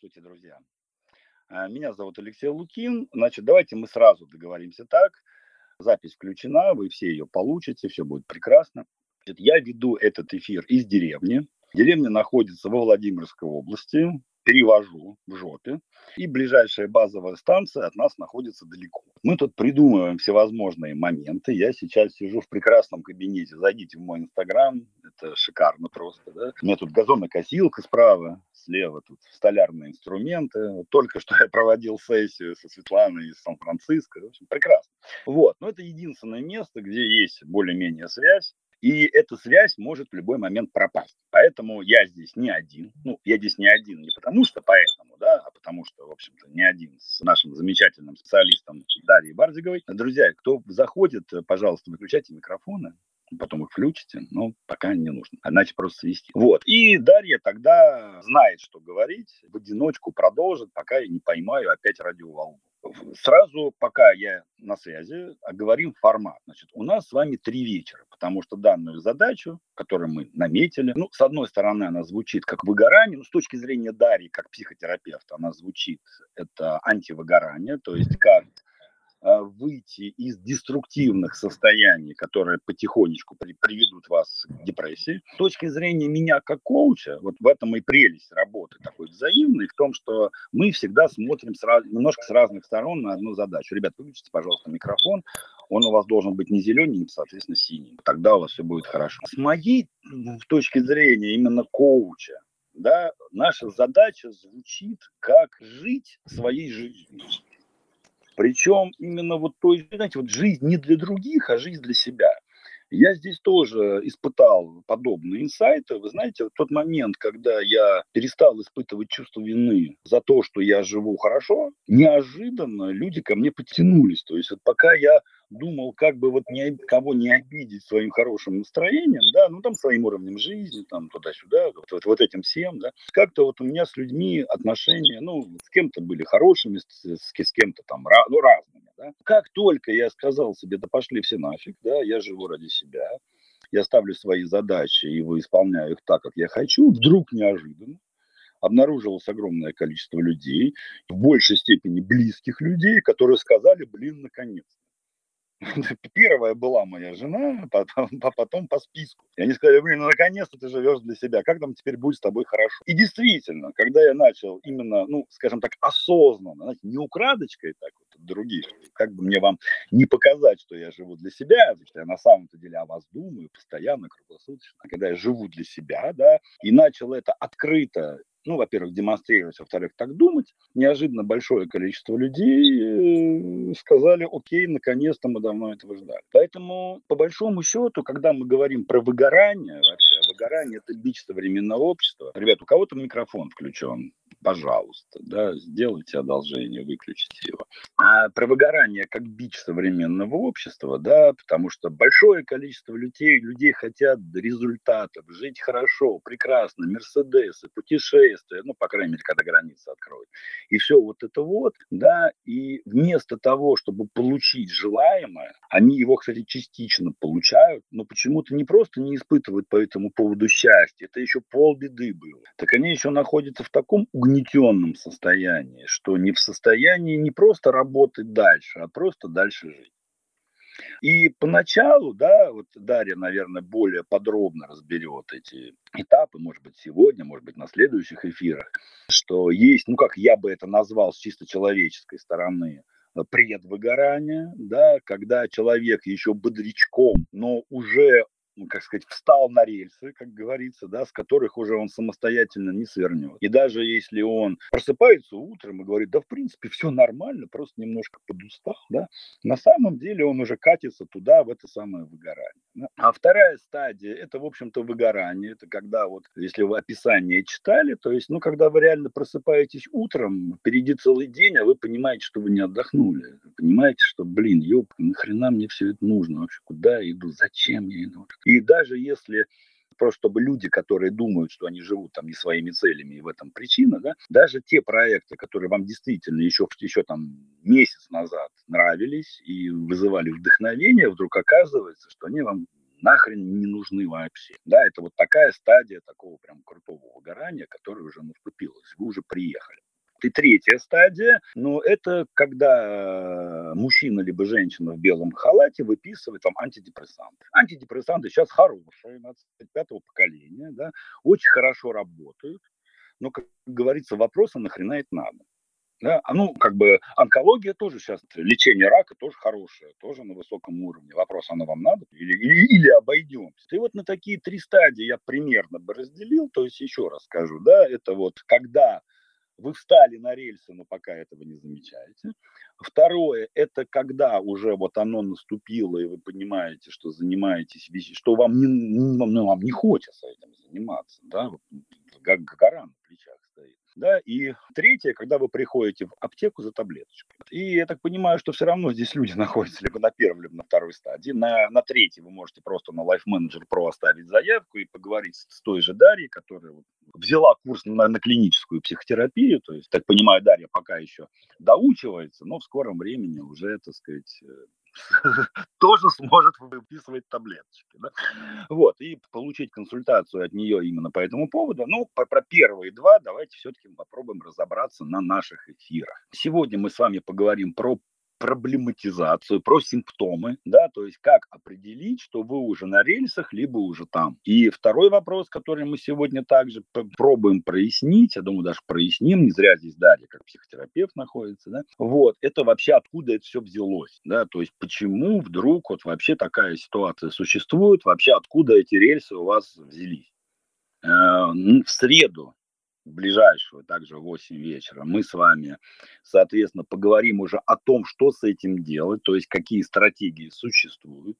Здравствуйте, друзья. А, меня зовут Алексей Лукин. Значит, давайте мы сразу договоримся так. Запись включена, вы все ее получите, все будет прекрасно. Я веду этот эфир из деревни. Деревня находится во Владимирской области перевожу в жопе, и ближайшая базовая станция от нас находится далеко. Мы тут придумываем всевозможные моменты. Я сейчас сижу в прекрасном кабинете. Зайдите в мой инстаграм, это шикарно просто. Да? У меня тут газонокосилка справа, слева тут столярные инструменты. Только что я проводил сессию со Светланой из Сан-Франциско. В общем, прекрасно. Вот. Но это единственное место, где есть более-менее связь. И эта связь может в любой момент пропасть. Поэтому я здесь не один. Ну, я здесь не один не потому что поэтому, да, а потому что, в общем-то, не один с нашим замечательным специалистом Дарьей Бардиговой. Друзья, кто заходит, пожалуйста, выключайте микрофоны потом их включите, но пока не нужно, иначе просто свести. Вот. И Дарья тогда знает, что говорить, в одиночку продолжит, пока я не поймаю опять радиоволну. Сразу, пока я на связи, оговорим формат. Значит, у нас с вами три вечера, потому что данную задачу, которую мы наметили, ну, с одной стороны, она звучит как выгорание, но с точки зрения Дарьи, как психотерапевта, она звучит, это антивыгорание, то есть как выйти из деструктивных состояний, которые потихонечку при, приведут вас к депрессии. С точки зрения меня как коуча, вот в этом и прелесть работы такой взаимной, в том, что мы всегда смотрим с раз, немножко с разных сторон на одну задачу. Ребят, выключите, пожалуйста, микрофон. Он у вас должен быть не зеленый, соответственно, синий. Тогда у вас все будет хорошо. С моей точки зрения именно коуча, да, наша задача звучит как жить своей жизнью. Причем именно вот той, знаете, вот жизнь не для других, а жизнь для себя. Я здесь тоже испытал подобные инсайты. Вы знаете, в тот момент, когда я перестал испытывать чувство вины за то, что я живу хорошо, неожиданно люди ко мне подтянулись. То есть вот пока я думал, как бы вот не, кого не обидеть своим хорошим настроением, да, ну там своим уровнем жизни, там туда-сюда, вот, вот, вот этим всем, да. Как-то вот у меня с людьми отношения, ну, с кем-то были хорошими, с, с, с кем-то там, ну, разными, да. Как только я сказал себе, да пошли все нафиг, да, я живу ради себя, я ставлю свои задачи и выполняю их так, как я хочу, вдруг неожиданно обнаружилось огромное количество людей, в большей степени близких людей, которые сказали, блин, наконец. Первая была моя жена, потом, потом по списку. И они сказали, блин, ну наконец-то ты живешь для себя, как там теперь будет с тобой хорошо? И действительно, когда я начал именно, ну, скажем так, осознанно, знаете, не украдочкой так вот от других, как бы мне вам не показать, что я живу для себя, что я на самом-то деле о вас думаю постоянно, круглосуточно, а когда я живу для себя, да, и начал это открыто ну, во-первых, демонстрировать, во-вторых, так думать, неожиданно большое количество людей э, сказали, окей, наконец-то мы давно этого ждали. Поэтому, по большому счету, когда мы говорим про выгорание, вообще, выгорание – это бич современного общества. Ребят, у кого-то микрофон включен, пожалуйста, да, сделайте одолжение, выключите его. А про выгорание как бич современного общества, да, потому что большое количество людей, людей хотят результатов, жить хорошо, прекрасно, мерседесы, путешествия, ну, по крайней мере, когда границы откроют. И все вот это вот, да, и вместо того, чтобы получить желаемое, они его, кстати, частично получают, но почему-то не просто не испытывают по этому поводу счастья, это еще полбеды было. Так они еще находятся в таком угнетенном состоянии, что не в состоянии не просто работать дальше, а просто дальше жить. И поначалу, да, вот Дарья, наверное, более подробно разберет эти этапы, может быть, сегодня, может быть, на следующих эфирах, что есть, ну, как я бы это назвал с чисто человеческой стороны, предвыгорание, да, когда человек еще бодрячком, но уже как сказать, встал на рельсы, как говорится, да, с которых уже он самостоятельно не свернет. И даже если он просыпается утром и говорит, да, в принципе, все нормально, просто немножко подустал, да, на самом деле он уже катится туда, в это самое выгорание. Да. А вторая стадия, это, в общем-то, выгорание. Это когда вот, если вы описание читали, то есть, ну, когда вы реально просыпаетесь утром, впереди целый день, а вы понимаете, что вы не отдохнули. Понимаете, что, блин, ёб, нахрена мне все это нужно вообще? Куда я иду? Зачем я иду? И даже если просто чтобы люди, которые думают, что они живут там не своими целями, и в этом причина, да, даже те проекты, которые вам действительно еще, еще там месяц назад нравились и вызывали вдохновение, вдруг оказывается, что они вам нахрен не нужны вообще. Да, это вот такая стадия такого прям крутого выгорания, которая уже наступила. Вы уже приехали. И третья стадия, ну, это когда мужчина либо женщина в белом халате выписывает вам антидепрессанты. Антидепрессанты сейчас хорошие, 25-го поколения, да, очень хорошо работают. Но, как говорится, вопрос, а нахрена это надо? Да? А ну, как бы онкология тоже сейчас, лечение рака тоже хорошее, тоже на высоком уровне. Вопрос, оно вам надо или, или, или обойдемся? И вот на такие три стадии я примерно бы разделил, то есть еще раз скажу, да, это вот когда вы встали на рельсы, но пока этого не замечаете. Второе, это когда уже вот оно наступило, и вы понимаете, что занимаетесь, что вам не, ну, вам не хочется этим заниматься, да, как гора на плечах стоит. Да, и третье, когда вы приходите в аптеку за таблеточкой. И я так понимаю, что все равно здесь люди находятся либо на первой, либо на второй стадии. На, на третьей вы можете просто на Life Manager Pro оставить заявку и поговорить с той же Дарьей, которая взяла курс на, на клиническую психотерапию. То есть, так понимаю, Дарья пока еще доучивается, но в скором времени уже, так сказать, э, тоже сможет выписывать таблеточки. Да? Вот, и получить консультацию от нее именно по этому поводу. Ну, про, про первые два давайте все-таки попробуем разобраться на наших эфирах. Сегодня мы с вами поговорим про проблематизацию, про симптомы, да, то есть как определить, что вы уже на рельсах, либо уже там. И второй вопрос, который мы сегодня также пробуем прояснить, я думаю, даже проясним, не зря здесь Дарья как психотерапевт находится, да, вот, это вообще откуда это все взялось, да, то есть почему вдруг вот вообще такая ситуация существует, вообще откуда эти рельсы у вас взялись. Э, в среду ближайшую, также в 8 вечера, мы с вами, соответственно, поговорим уже о том, что с этим делать, то есть какие стратегии существуют.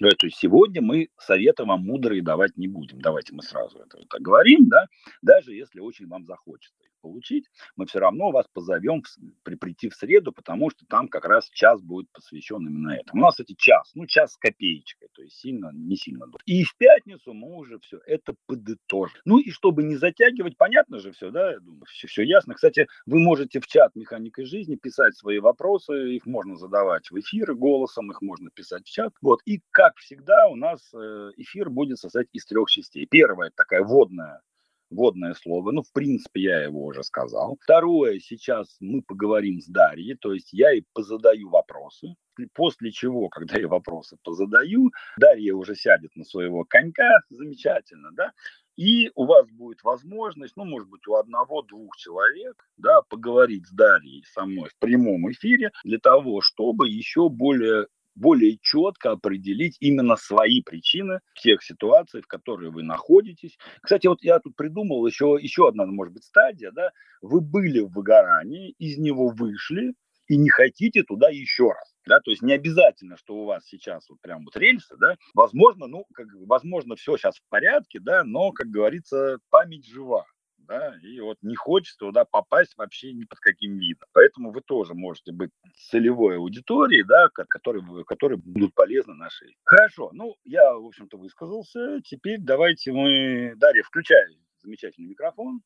Да, то есть сегодня мы советы вам мудрые давать не будем. Давайте мы сразу это, говорим, да, даже если очень вам захочется получить, мы все равно вас позовем при, прийти в среду, потому что там как раз час будет посвящен именно этому. У нас эти час, ну час с копеечкой, то есть сильно, не сильно. И в пятницу мы уже все это подытожим. Ну и чтобы не затягивать, понятно же все, да, я думаю, все, все ясно. Кстати, вы можете в чат «Механика жизни» писать свои вопросы, их можно задавать в эфиры голосом, их можно писать в чат. Вот, и как всегда, у нас э, эфир будет состоять из трех частей. Первая – такая водная водное слово. Ну, в принципе, я его уже сказал. Второе, сейчас мы поговорим с Дарьей, то есть я ей позадаю вопросы. После чего, когда я вопросы позадаю, Дарья уже сядет на своего конька, замечательно, да, и у вас будет возможность, ну, может быть, у одного-двух человек, да, поговорить с Дарьей со мной в прямом эфире для того, чтобы еще более более четко определить именно свои причины тех ситуаций, в которые вы находитесь. Кстати, вот я тут придумал еще, еще одна, может быть, стадия, да, вы были в выгорании, из него вышли, и не хотите туда еще раз. Да, то есть не обязательно, что у вас сейчас вот прям вот рельсы, да, возможно, ну, как, возможно, все сейчас в порядке, да, но, как говорится, память жива да, и вот не хочется туда попасть вообще ни под каким видом. Поэтому вы тоже можете быть целевой аудиторией, да, которые, которые будут полезны нашей. Хорошо, ну, я, в общем-то, высказался. Теперь давайте мы... Дарья, включай замечательный микрофон.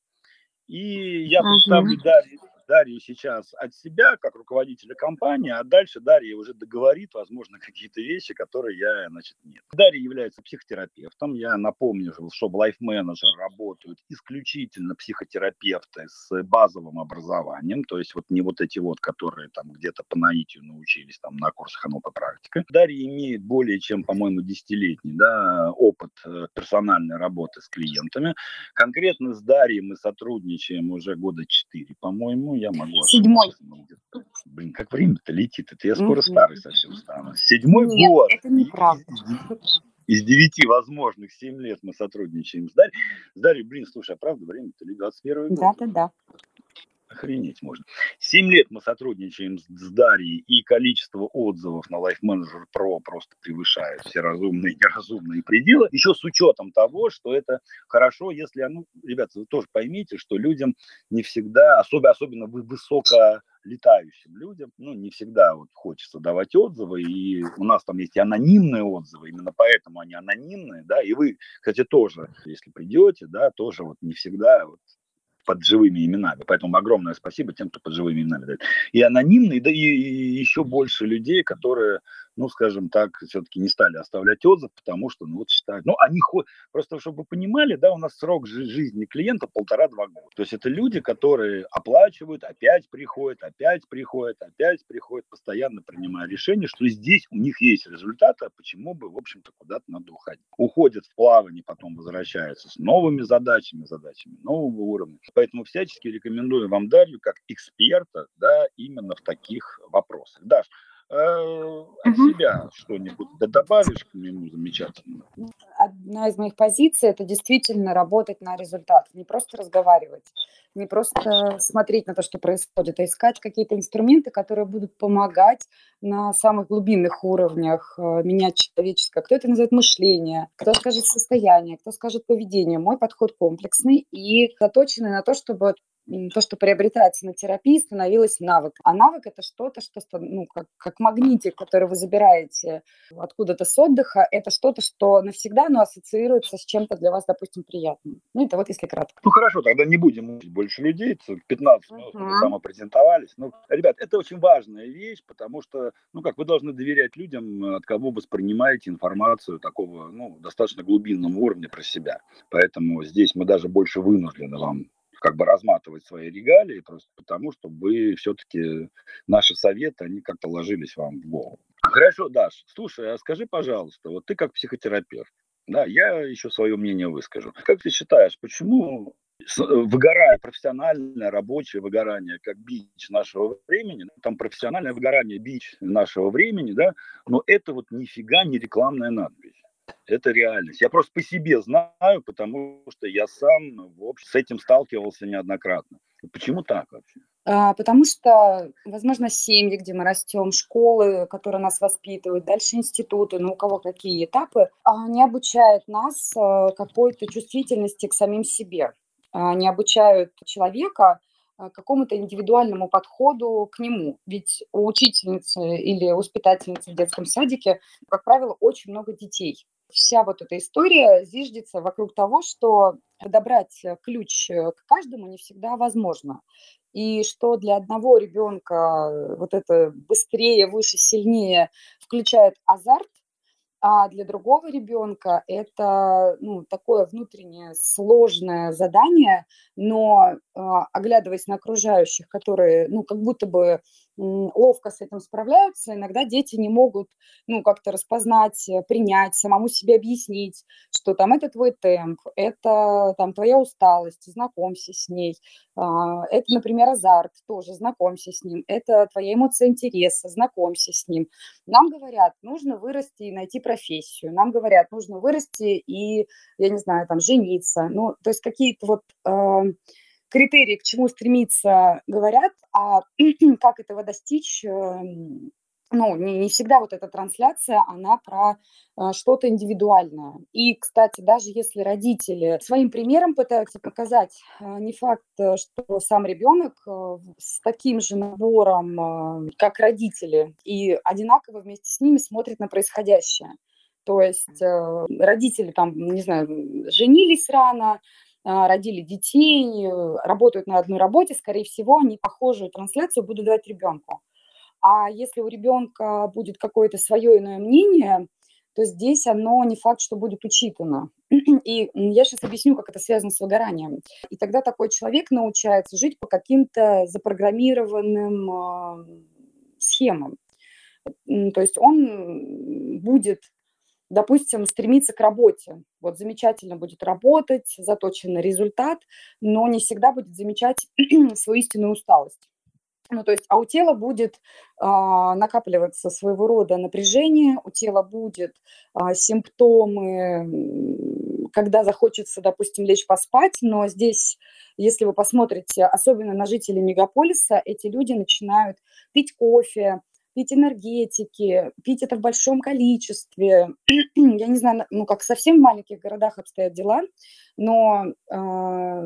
И я представлю Дарью, Дарью сейчас от себя, как руководителя компании, а дальше Дарья уже договорит, возможно, какие-то вещи, которые я, значит, нет. Дарья является психотерапевтом. Я напомню, что в Life Manager работают исключительно психотерапевты с базовым образованием, то есть вот не вот эти вот, которые там где-то по наитию научились там на курсах НЛП практика. Дарья имеет более чем, по-моему, десятилетний да, опыт э, персональной работы с клиентами. Конкретно с Дарьей мы сотрудничаем уже года четыре, по-моему, ну, я могу Седьмой. Блин, как время-то летит. Это я скоро угу. старый совсем стану. Седьмой Нет, год. это неправда. Из девяти возможных семь лет мы сотрудничаем с Дарьей. С Дарьей, блин, слушай, а правда время-то ли 21 год? Да, да, да. Охренеть можно. Семь лет мы сотрудничаем с, с Дарьей, и количество отзывов на Life Manager Pro просто превышает все разумные и неразумные пределы. Еще с учетом того, что это хорошо, если, ну, ребята, вы тоже поймите, что людям не всегда, особенно, особенно высоко летающим людям, ну, не всегда вот хочется давать отзывы, и у нас там есть и анонимные отзывы, именно поэтому они анонимные, да, и вы, кстати, тоже, если придете, да, тоже вот не всегда вот под живыми именами. Поэтому огромное спасибо тем, кто под живыми именами дает. И анонимные, да и, еще больше людей, которые ну, скажем так, все-таки не стали оставлять отзыв, потому что, ну, вот считают, ну, они ходят, просто чтобы вы понимали, да, у нас срок жизни клиента полтора-два года. То есть это люди, которые оплачивают, опять приходят, опять приходят, опять приходят, постоянно принимая решение, что здесь у них есть результаты, а почему бы, в общем-то, куда-то надо уходить. Уходят в плавание, потом возвращаются с новыми задачами, задачами нового уровня. Поэтому всячески рекомендую вам Дарью как эксперта, да, именно в таких вопросах. Даш, от угу. себя что-нибудь да добавишь к нему замечательно? Одна из моих позиций – это действительно работать на результат, не просто разговаривать, не просто смотреть на то, что происходит, а искать какие-то инструменты, которые будут помогать на самых глубинных уровнях э, менять человеческое. Кто это называет мышление, кто скажет состояние, кто скажет поведение. Мой подход комплексный и заточенный на то, чтобы то, что приобретается на терапии, становилось навыком. А навык – это что-то, что, ну, как, как магнитик, который вы забираете откуда-то с отдыха, это что-то, что навсегда но ассоциируется с чем-то для вас, допустим, приятным. Ну, это вот если кратко. Ну, хорошо, тогда не будем мучить больше людей, 15 минут uh-huh. самопрезентовались. Ну, ребят, это очень важная вещь, потому что, ну, как вы должны доверять людям, от кого воспринимаете информацию такого, ну, достаточно глубинного уровня про себя. Поэтому здесь мы даже больше вынуждены вам как бы разматывать свои регалии, просто потому, что вы все-таки, наши советы, они как-то ложились вам в голову. Хорошо, Даш, слушай, а скажи, пожалуйста, вот ты как психотерапевт, да, я еще свое мнение выскажу. Как ты считаешь, почему выгорание, профессиональное, рабочее выгорание, как бич нашего времени, там профессиональное выгорание, бич нашего времени, да, но это вот нифига не рекламная надпись. Это реальность. Я просто по себе знаю, потому что я сам в общем, с этим сталкивался неоднократно. Почему так вообще? А, потому что, возможно, семьи, где мы растем, школы, которые нас воспитывают, дальше институты, ну у кого какие этапы, они обучают нас э, какой-то чувствительности к самим себе. Они обучают человека какому-то индивидуальному подходу к нему. Ведь у учительницы или воспитательницы в детском садике, как правило, очень много детей вся вот эта история зиждется вокруг того, что подобрать ключ к каждому не всегда возможно. И что для одного ребенка вот это быстрее, выше, сильнее включает азарт, а для другого ребенка это ну, такое внутреннее сложное задание, но а, оглядываясь на окружающих, которые ну, как будто бы ловко с этим справляются, иногда дети не могут, ну, как-то распознать, э, принять, самому себе объяснить, что там это твой темп, это там твоя усталость, знакомься с ней, а, это, например, азарт, тоже знакомься с ним, это твоя эмоция интереса, знакомься с ним. Нам говорят, нужно вырасти и найти профессию, нам говорят, нужно вырасти и, я не знаю, там, жениться, ну, то есть какие-то вот критерии, к чему стремиться, говорят, а как этого достичь, эм, ну, не, не всегда вот эта трансляция, она про э, что-то индивидуальное. И, кстати, даже если родители своим примером пытаются показать, э, не факт, э, что сам ребенок э, с таким же набором, э, как родители, и одинаково вместе с ними смотрит на происходящее. То есть э, родители там, не знаю, женились рано, родили детей, э, работают на одной работе, скорее всего, они похожую трансляцию будут давать ребенку. А если у ребенка будет какое-то свое иное мнение, то здесь оно не факт, что будет учитано. И я сейчас объясню, как это связано с выгоранием. И тогда такой человек научается жить по каким-то запрограммированным э, схемам. То есть он будет допустим, стремиться к работе. Вот замечательно будет работать, заточен на результат, но не всегда будет замечать свою истинную усталость. Ну, то есть, а у тела будет а, накапливаться своего рода напряжение, у тела будет а, симптомы, когда захочется, допустим, лечь поспать, но здесь, если вы посмотрите, особенно на жителей мегаполиса, эти люди начинают пить кофе, пить энергетики, пить это в большом количестве. Я не знаю, ну как совсем в маленьких городах обстоят дела, но, э,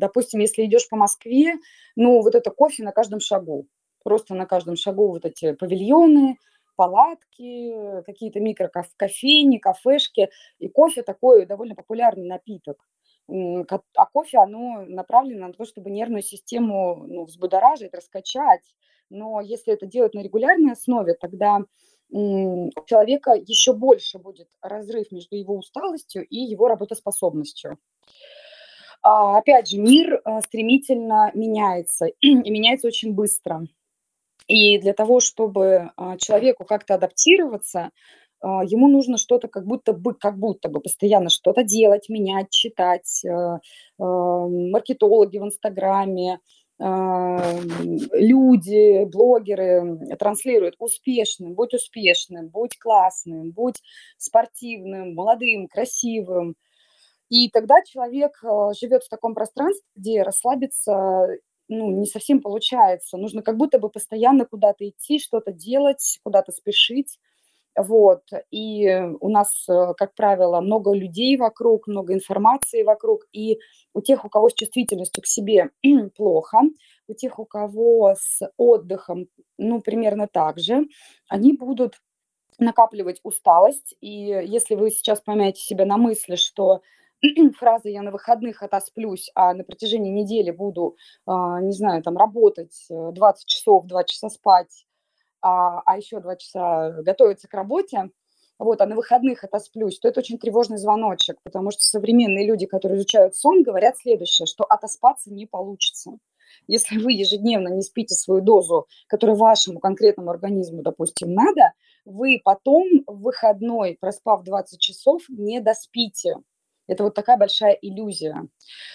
допустим, если идешь по Москве, ну вот это кофе на каждом шагу, просто на каждом шагу вот эти павильоны, палатки, какие-то микрокофейни, кафешки, и кофе такой довольно популярный напиток. А кофе, оно направлено на то, чтобы нервную систему ну, взбудоражить, раскачать, но если это делать на регулярной основе, тогда у человека еще больше будет разрыв между его усталостью и его работоспособностью. А, опять же, мир а, стремительно меняется, и меняется очень быстро. И для того, чтобы а, человеку как-то адаптироваться, ему нужно что-то как будто бы, как будто бы постоянно что-то делать, менять, читать. Маркетологи в Инстаграме, люди, блогеры транслируют успешным, будь успешным, будь классным, будь спортивным, молодым, красивым. И тогда человек э, живет в таком пространстве, где расслабиться ну, не совсем получается. Нужно как будто бы постоянно куда-то идти, что-то делать, куда-то спешить. Вот. И у нас, э, как правило, много людей вокруг, много информации вокруг. И у тех, у кого с чувствительностью к себе плохо, у тех, у кого с отдыхом, ну, примерно так же, они будут накапливать усталость. И если вы сейчас поймаете себя на мысли, что фраза «я на выходных отосплюсь, а на протяжении недели буду, а, не знаю, там работать 20 э, часов, 2 часа спать, а, а еще 2 часа готовиться к работе, вот, а на выходных отосплюсь, то это очень тревожный звоночек, потому что современные люди, которые изучают сон, говорят следующее, что отоспаться не получится. Если вы ежедневно не спите свою дозу, которая вашему конкретному организму, допустим, надо, вы потом в выходной, проспав 20 часов, не доспите. Это вот такая большая иллюзия.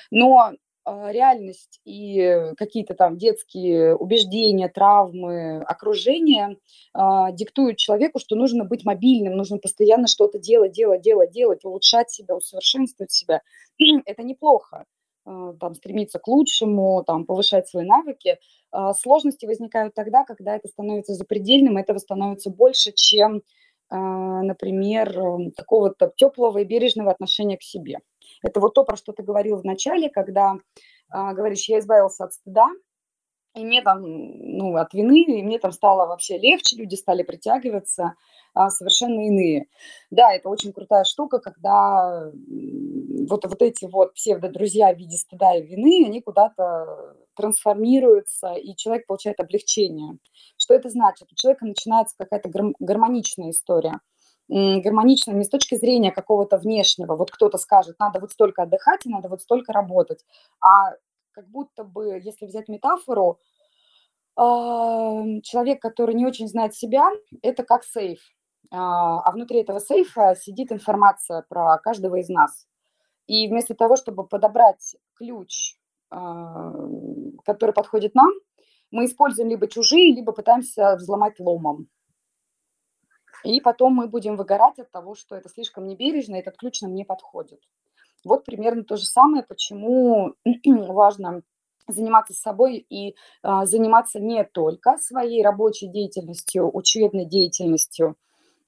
Но реальность и какие-то там детские убеждения, травмы, окружение а, диктуют человеку, что нужно быть мобильным, нужно постоянно что-то делать, делать, делать, делать, улучшать себя, усовершенствовать себя. Это неплохо, а, там, стремиться к лучшему, там, повышать свои навыки. А, сложности возникают тогда, когда это становится запредельным, этого становится больше, чем а, например, какого-то теплого и бережного отношения к себе. Это вот то, про что ты говорил в начале, когда а, говоришь, я избавился от стыда, и мне там, ну, от вины, и мне там стало вообще легче, люди стали притягиваться а, совершенно иные. Да, это очень крутая штука, когда вот, вот эти вот псевдо-друзья в виде стыда и вины, они куда-то трансформируются, и человек получает облегчение. Что это значит? У человека начинается какая-то гармоничная история гармоничная не с точки зрения какого-то внешнего, вот кто-то скажет, надо вот столько отдыхать и надо вот столько работать, а как будто бы, если взять метафору, человек, который не очень знает себя, это как сейф. А, а внутри этого сейфа сидит информация про каждого из нас. И вместо того, чтобы подобрать ключ, который подходит нам, мы используем либо чужие, либо пытаемся взломать ломом. И потом мы будем выгорать от того, что это слишком небережно, этот ключ нам не подходит. Вот примерно то же самое, почему важно заниматься собой и а, заниматься не только своей рабочей деятельностью, учебной деятельностью,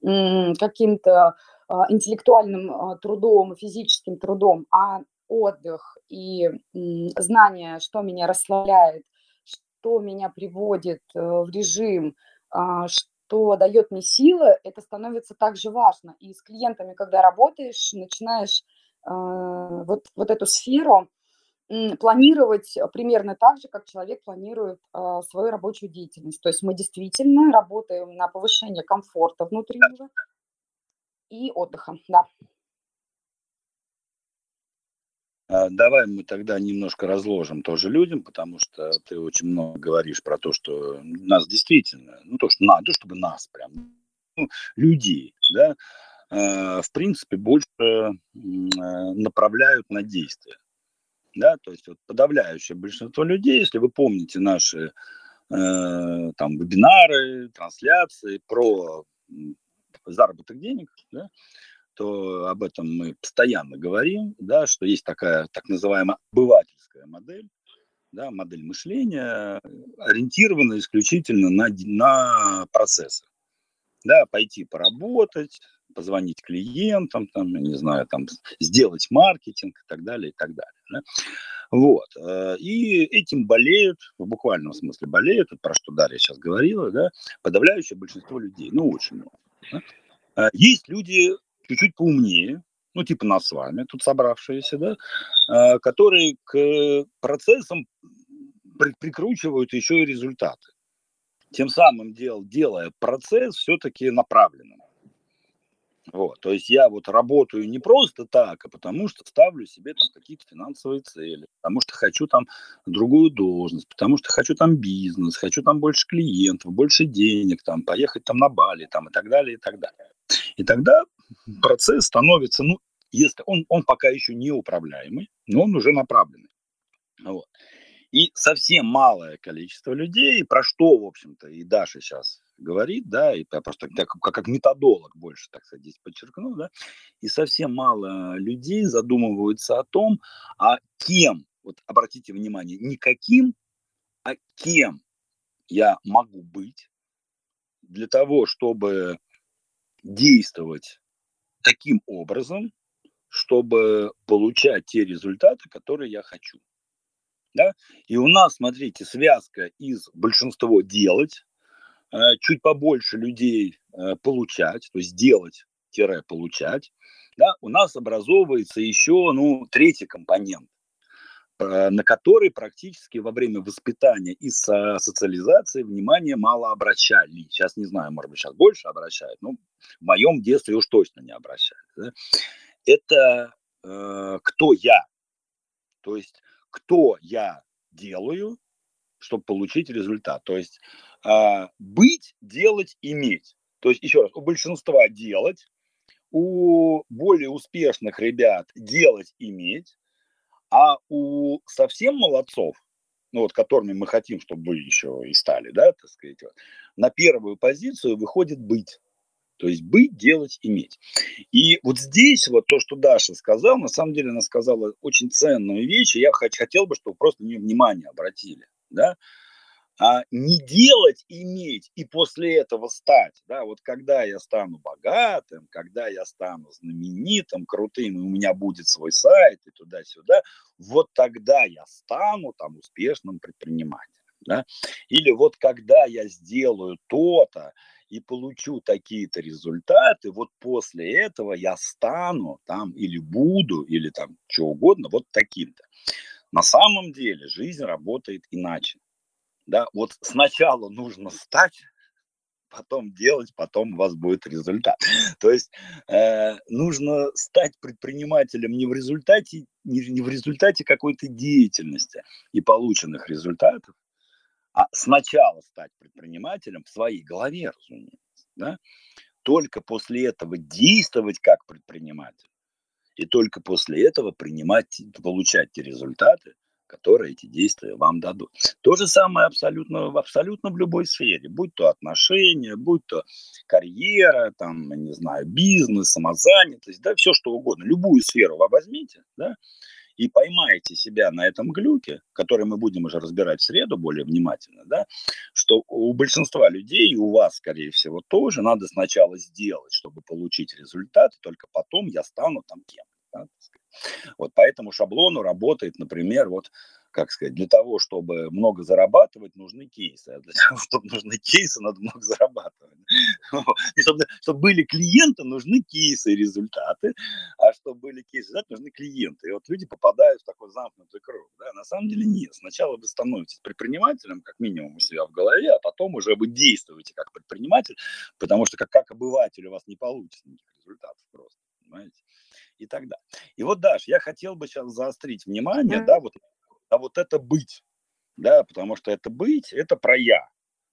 каким-то а, интеллектуальным а, трудом, физическим трудом, а отдых и знание, что меня расслабляет, что меня приводит э, в режим, а, что дает мне силы, это становится также важно. И с клиентами, когда работаешь, начинаешь вот, вот эту сферу планировать примерно так же, как человек планирует э, свою рабочую деятельность. То есть мы действительно работаем на повышение комфорта внутреннего и отдыха, да. А, давай мы тогда немножко разложим тоже людям, потому что ты очень много говоришь про то, что нас действительно, ну то, что надо, чтобы нас прям, ну, людей, да, э, в принципе, больше э, направляют на действия. Да, то есть вот подавляющее большинство людей, если вы помните наши э, там вебинары, трансляции про заработок денег, да, то об этом мы постоянно говорим, да, что есть такая так называемая обывательская модель, да, модель мышления, ориентированная исключительно на, на процессы. Да, пойти поработать, позвонить клиентам, там, не знаю, там, сделать маркетинг и так далее, и так далее. Да? Вот. Э, и этим болеют, в буквальном смысле болеют, про что Дарья сейчас говорила, да, подавляющее большинство людей, ну, очень много. Да? Э, есть люди чуть-чуть поумнее, ну, типа нас с вами, тут собравшиеся, да, э, которые к процессам при прикручивают еще и результаты. тем самым дел, делая процесс все-таки направленным. Вот, то есть я вот работаю не просто так, а потому что ставлю себе там какие-то финансовые цели, потому что хочу там другую должность, потому что хочу там бизнес, хочу там больше клиентов, больше денег, там поехать там на Бали, там и так далее, и так далее. И тогда процесс становится, ну, если он, он пока еще не управляемый, но он уже направленный. Вот. И совсем малое количество людей, про что, в общем-то, и Даша сейчас говорит, да, и я просто как, как методолог больше, так сказать, здесь подчеркну, да, и совсем мало людей задумываются о том, а кем, вот обратите внимание, не каким, а кем я могу быть для того, чтобы действовать таким образом, чтобы получать те результаты, которые я хочу. Да? И у нас, смотрите, связка из большинства делать, Э, чуть побольше людей э, получать, то есть делать-получать, да, у нас образовывается еще ну, третий компонент, на который практически во время воспитания и социализации внимание мало обращали. Сейчас не знаю, может быть, сейчас больше обращают, но в моем детстве уж точно не обращали. Да? Это э, кто я, то есть кто я делаю, чтобы получить результат. То есть а, быть, делать, иметь. То есть, еще раз, у большинства делать, у более успешных ребят делать, иметь, а у совсем молодцов, ну вот которыми мы хотим, чтобы вы еще и стали, да, так сказать, вот, на первую позицию выходит быть. То есть быть, делать, иметь. И вот здесь вот то, что Даша сказала, на самом деле она сказала очень ценную вещь, и я хотел бы, чтобы просто на нее внимание обратили. Да? А не делать, иметь и после этого стать, да, вот когда я стану богатым, когда я стану знаменитым, крутым, и у меня будет свой сайт и туда-сюда, вот тогда я стану там успешным предпринимателем, да, или вот когда я сделаю то-то и получу такие-то результаты, вот после этого я стану там или буду, или там что угодно, вот таким-то. На самом деле жизнь работает иначе да, вот сначала нужно стать, потом делать, потом у вас будет результат. То есть э, нужно стать предпринимателем не в результате, не, не в результате какой-то деятельности и полученных результатов, а сначала стать предпринимателем в своей голове, разумеется. Да? Только после этого действовать как предприниматель. И только после этого принимать, получать те результаты, которые эти действия вам дадут. То же самое абсолютно, абсолютно в любой сфере, будь то отношения, будь то карьера, там, не знаю, бизнес, самозанятость, да, все что угодно, любую сферу вы возьмите, да, и поймаете себя на этом глюке, который мы будем уже разбирать в среду более внимательно, да, что у большинства людей, и у вас, скорее всего, тоже надо сначала сделать, чтобы получить результат, и только потом я стану там кем. Да, вот по этому шаблону работает, например, вот как сказать, для того, чтобы много зарабатывать, нужны кейсы. А для того, чтобы нужны кейсы, надо много зарабатывать. И чтобы, чтобы были клиенты, нужны кейсы и результаты. А чтобы были кейсы, да, нужны клиенты. И вот люди попадают в такой замкнутый круг. Да? На самом деле нет. Сначала вы становитесь предпринимателем, как минимум у себя в голове, а потом уже вы действуете как предприниматель, потому что как, как обыватель у вас не получится никаких результатов просто. Понимаете? И так далее. И вот, Даш, я хотел бы сейчас заострить внимание, mm-hmm. да, вот, а вот это быть, да, потому что это быть, это про я,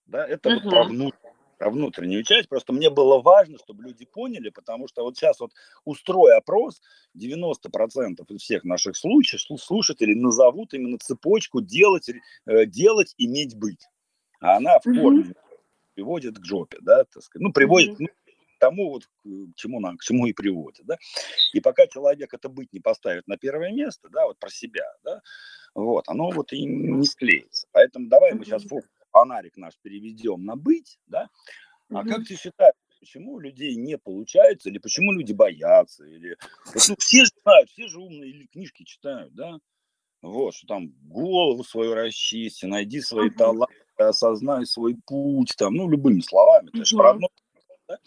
да, это mm-hmm. вот про внутреннее про внутреннюю часть. Просто мне было важно, чтобы люди поняли, потому что вот сейчас вот устрой опрос, 90% из всех наших случаев слушателей назовут именно цепочку делать, э, делать, иметь, быть. А она в форме mm-hmm. приводит к жопе, да, так сказать. Ну, приводит, mm-hmm. Тому, вот, к чему, нам, к чему и приводит. Да? И пока человек это быть не поставит на первое место, да, вот про себя, да, вот, оно вот и не склеится. Поэтому давай мы сейчас фонарик наш переведем на быть, да, а как ты считаешь, почему у людей не получается, или почему люди боятся, или ну, все же знают, все же умные, или книжки читают, да, вот, что там голову свою расчисти, найди свои таланты, осознай свой путь, там, ну, любыми словами, это же про одно, да?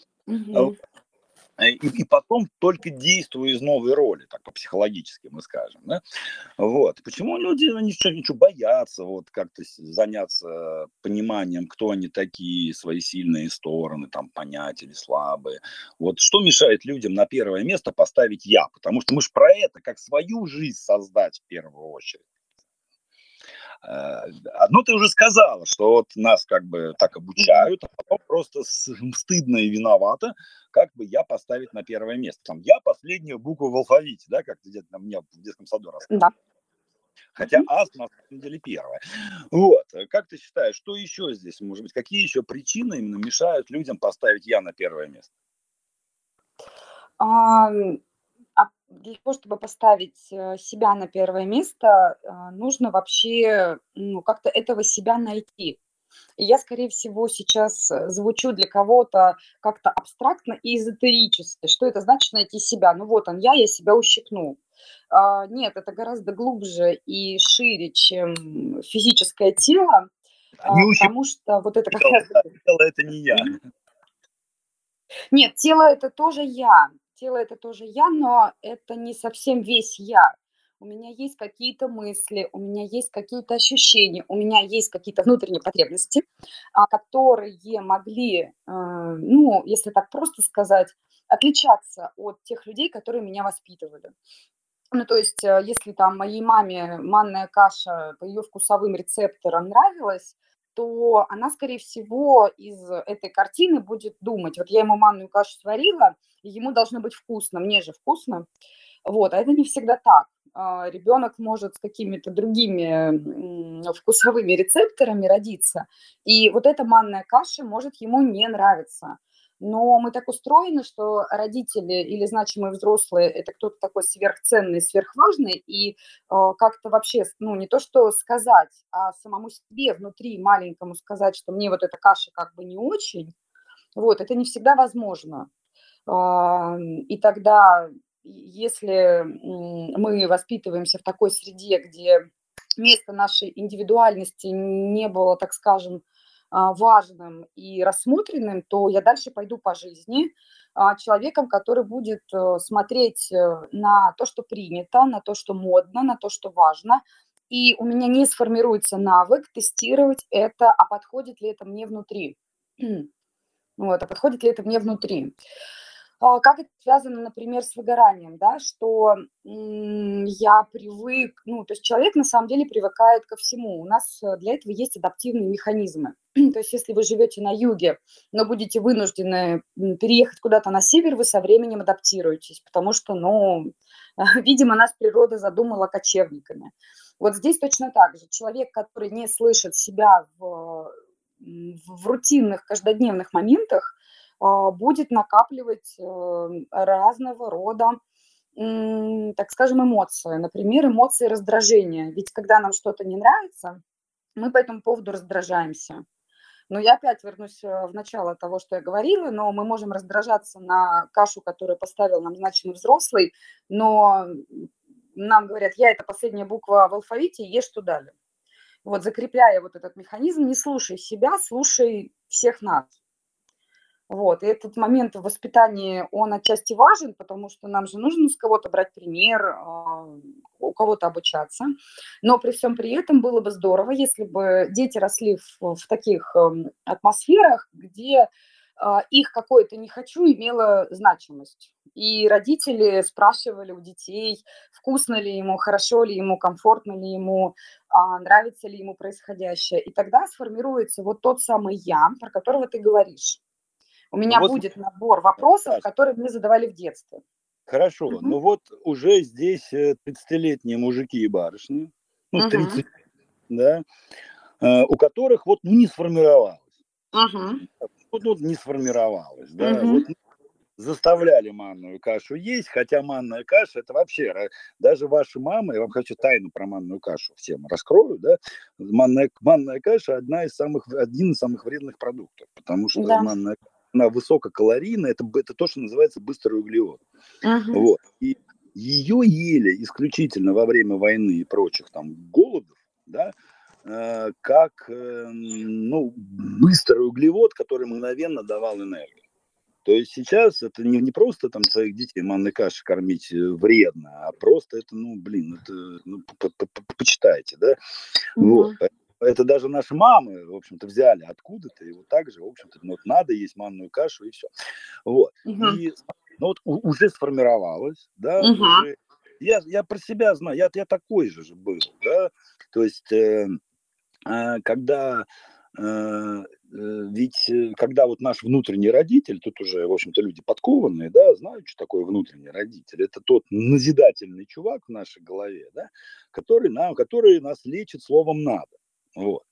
Э, и, и потом только действую из новой роли, так по-психологически мы скажем. Да? Вот. Почему люди они что, ничего боятся вот как-то заняться пониманием, кто они такие, свои сильные стороны, там, понять или слабые. Вот что мешает людям на первое место поставить «я»? Потому что мы же про это, как свою жизнь создать в первую очередь. Э, одно ты уже сказала, что вот нас как бы так обучают, а потом просто стыдно и виновато, как бы я поставить на первое место. Там я последняя буква в алфавите, да, как где-то на меня в детском саду рассказывали. Да. Хотя ас на самом деле первая. Вот. Как ты считаешь, что еще здесь может быть? Какие еще причины именно мешают людям поставить я на первое место? Для того, чтобы поставить э, себя на первое место, а, нужно вообще ну, как-то этого себя найти. И я, скорее всего, сейчас э, звучу для кого-то как-то абстрактно и эзотерически. Что это значит найти себя? Ну вот он, я, я себя ущипнул. А, нет, это гораздо глубже и шире, чем физическое тело, а, не потому что вот это как раз... Тело это не я. Нет, тело это тоже я тело это тоже я, но это не совсем весь я. У меня есть какие-то мысли, у меня есть какие-то ощущения, у меня есть какие-то внутренние потребности, а, которые могли, э, ну, если так просто сказать, отличаться от тех людей, которые меня воспитывали. Ну, то есть, э, если там моей маме манная каша по ее вкусовым рецепторам нравилась, то она, скорее всего, из этой картины будет думать, вот я ему манную кашу сварила, и ему должно быть вкусно, мне же вкусно. Вот, а это не всегда так. А, ребенок может с какими-то другими вкусовыми рецепторами родиться, и вот эта манная каша может ему не нравиться. Но мы так устроены, что родители или значимые взрослые – это кто-то такой сверхценный, сверхважный, и э, как-то вообще, ну, не то что сказать, а самому себе внутри маленькому сказать, что мне вот эта каша как бы не очень, вот, это не всегда возможно. Э, и тогда, если мы воспитываемся в такой среде, где место нашей индивидуальности не было, так скажем, важным и рассмотренным, то я дальше пойду по жизни а, человеком, который будет э, смотреть э, на то, что принято, на то, что модно, на то, что важно, и у меня не сформируется навык тестировать это, а подходит ли это мне внутри. Вот, а подходит ли это мне внутри. А, как это связано, например, с выгоранием, да, что я привык, ну, то есть человек на самом деле привыкает ко всему. У нас э, для этого есть адаптивные механизмы. то есть если вы живете на юге, но будете вынуждены переехать куда-то на север, вы со временем адаптируетесь, потому что, ну, видимо, нас природа задумала кочевниками. Вот здесь точно так же. Человек, который не слышит себя в, в рутинных, каждодневных моментах, будет накапливать э, разного рода, так скажем, эмоции. Например, эмоции раздражения. Ведь когда нам что-то не нравится, мы по этому поводу раздражаемся. Но я опять вернусь э, в начало того, что я говорила, но мы можем раздражаться на кашу, которую поставил нам значимый взрослый, но нам говорят, я это последняя буква в алфавите, ешь что дали. Вот закрепляя вот этот механизм, не слушай себя, слушай всех нас. Вот, и этот момент в воспитании, он отчасти важен, потому что нам же нужно с кого-то брать пример, а, у кого-то обучаться. Но при всем при этом было бы здорово, если бы дети росли в, в таких эм, атмосферах, где а, их какое-то «не хочу» имело значимость. И родители спрашивали у детей, вкусно ли ему, хорошо ли ему, комфортно ли ему, а, нравится ли ему происходящее. И тогда сформируется вот тот самый «я», про которого ты говоришь. У меня вот, будет набор вопросов, которые мне задавали в детстве. Хорошо, угу. ну вот уже здесь 30-летние э, мужики и барышни, ну, 30, угу. да, э, у которых вот ну, не сформировалось. Угу. Вот, вот не сформировалось, да, угу. вот заставляли манную кашу есть, хотя манная каша это вообще, даже ваши мамы, я вам хочу тайну про манную кашу всем раскрою, да, манная, манная каша одна из самых, один из самых вредных продуктов, потому что да. манная каша она высококалорийная, это, это то, что называется быстрый углевод. Uh-huh. Вот. И ее ели исключительно во время войны и прочих там голодов, да, э, как э, ну, быстрый углевод, который мгновенно давал энергию. То есть сейчас это не, не просто там своих детей манной кашей кормить э, вредно, а просто это, ну, блин, это, ну, по -по -по почитайте, да. Угу. Вот. Это даже наши мамы, в общем-то, взяли откуда-то, и вот так же, в общем-то, ну, вот надо есть манную кашу, и все. Вот. Угу. И ну, вот уже сформировалось, да, угу. уже я, я про себя знаю, я, я такой же же был, да, то есть, э, э, когда Э, э, ведь э, когда вот наш внутренний родитель, тут уже, в общем-то, люди подкованные, да, знают, что такое внутренний родитель. Это тот назидательный чувак в нашей голове, да, который, нам, который нас лечит словом «надо». Вот.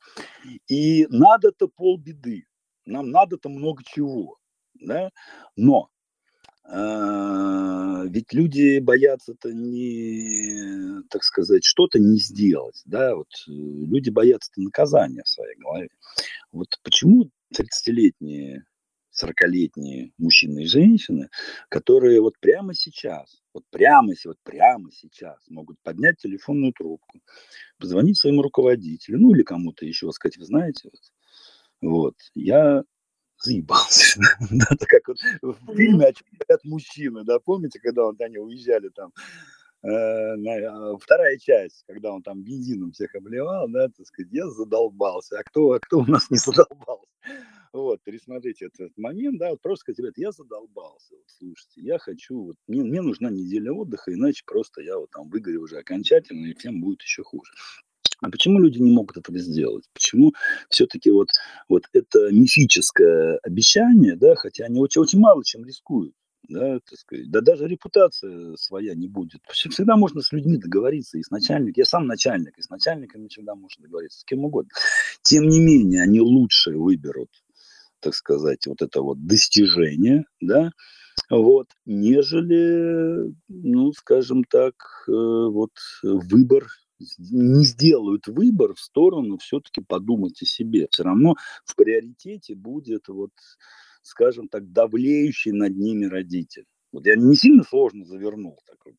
И надо-то полбеды, нам надо-то много чего, да, но а, ведь люди боятся-то не, так сказать, что-то не сделать, да, вот э, люди боятся наказания в своей голове. Вот почему 30-летние, 40-летние мужчины и женщины, которые вот прямо сейчас, вот прямо, вот прямо сейчас могут поднять телефонную трубку, позвонить своему руководителю, ну или кому-то еще, сказать, вы знаете, вот, вот я заебался. да, так как вот в фильме «О чем говорят мужчины», да, помните, когда вот они уезжали там, вторая часть, когда он там бензином всех обливал, да, так сказать, я задолбался, а кто, а кто у нас не задолбался? Вот, пересмотрите этот момент, да, вот просто сказать, ребят, я задолбался, вот, слушайте, я хочу, вот, мне, мне нужна неделя отдыха, иначе просто я вот там выгорю уже окончательно, и всем будет еще хуже. А почему люди не могут этого сделать? Почему все-таки вот, вот это мифическое обещание, да, хотя они очень, очень мало чем рискуют, да, так сказать, да даже репутация своя не будет. Всегда можно с людьми договориться, и с начальником, я сам начальник, и с начальниками всегда можно договориться, с кем угодно. Тем не менее, они лучше выберут, так сказать, вот это вот достижение, да, вот, нежели, ну, скажем так, э, вот выбор не сделают выбор в сторону все-таки подумать о себе. Все равно в приоритете будет, вот, скажем так, давлеющий над ними родитель. Вот я не сильно сложно завернул такой.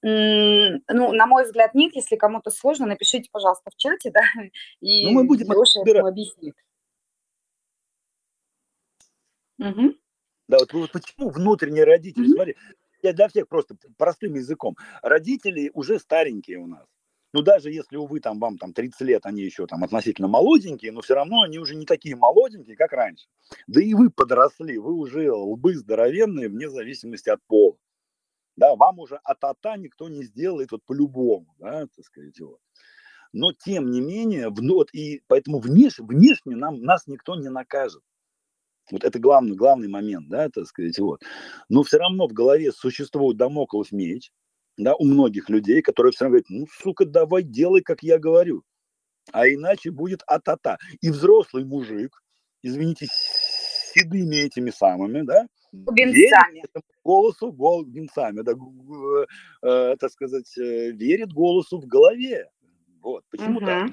Ну, на мой взгляд, нет. Если кому-то сложно, напишите, пожалуйста, в чате, да, и ну, мы будем Леша это объяснит. Угу. Да, вот, вот почему внутренний родитель, угу. смотри, я для всех просто простым языком. Родители уже старенькие у нас. Ну, даже если, увы, там, вам там 30 лет, они еще там относительно молоденькие, но все равно они уже не такие молоденькие, как раньше. Да и вы подросли, вы уже лбы здоровенные вне зависимости от пола. Да, вам уже от ата никто не сделает вот по-любому, да, так сказать, вот. Но тем не менее, вот, и поэтому внешне, внешне нам, нас никто не накажет. Вот это главный, главный момент, да, так сказать, вот. Но все равно в голове существует домоклов меч, да, у многих людей, которые все равно говорят, ну, сука, давай делай, как я говорю, а иначе будет а-та-та. И взрослый мужик, извините, с седыми этими самыми, да, Бенцами. голосу, гол, бенцами, да, э, так сказать, э, верит голосу в голове. Вот, почему угу. так?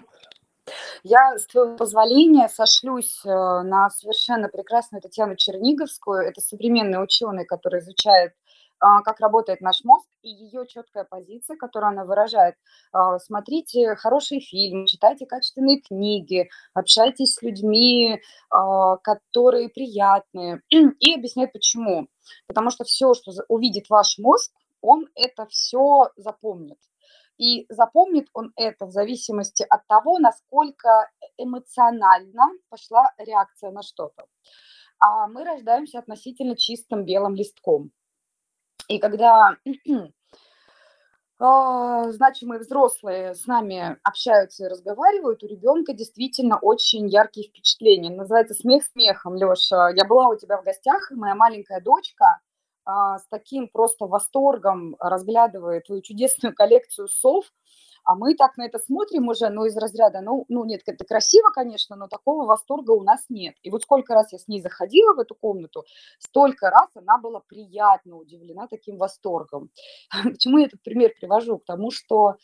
Я, с твоего позволения, сошлюсь э, на совершенно прекрасную Татьяну Черниговскую. Это современный ученый, который изучает как работает наш мозг, и ее четкая позиция, которую она выражает. А, смотрите хорошие фильмы, читайте качественные книги, общайтесь с людьми, а, которые приятные, и объясняет почему. Потому что все, что увидит ваш мозг, он это все запомнит. И запомнит он это в зависимости от того, насколько эмоционально пошла реакция на что-то. А мы рождаемся относительно чистым белым листком. И когда а, значимые взрослые с нами общаются и разговаривают, у ребенка действительно очень яркие впечатления. Называется смех смехом, Леша. Я была у тебя в гостях, и моя маленькая дочка а, с таким просто восторгом разглядывает твою чудесную коллекцию сов, а мы так на это смотрим уже, ну, из разряда, ну, ну, нет, это красиво, конечно, но такого восторга у нас нет. И вот сколько раз я с ней заходила в эту комнату, столько раз она была приятно удивлена таким восторгом. Почему я этот пример привожу? К тому, что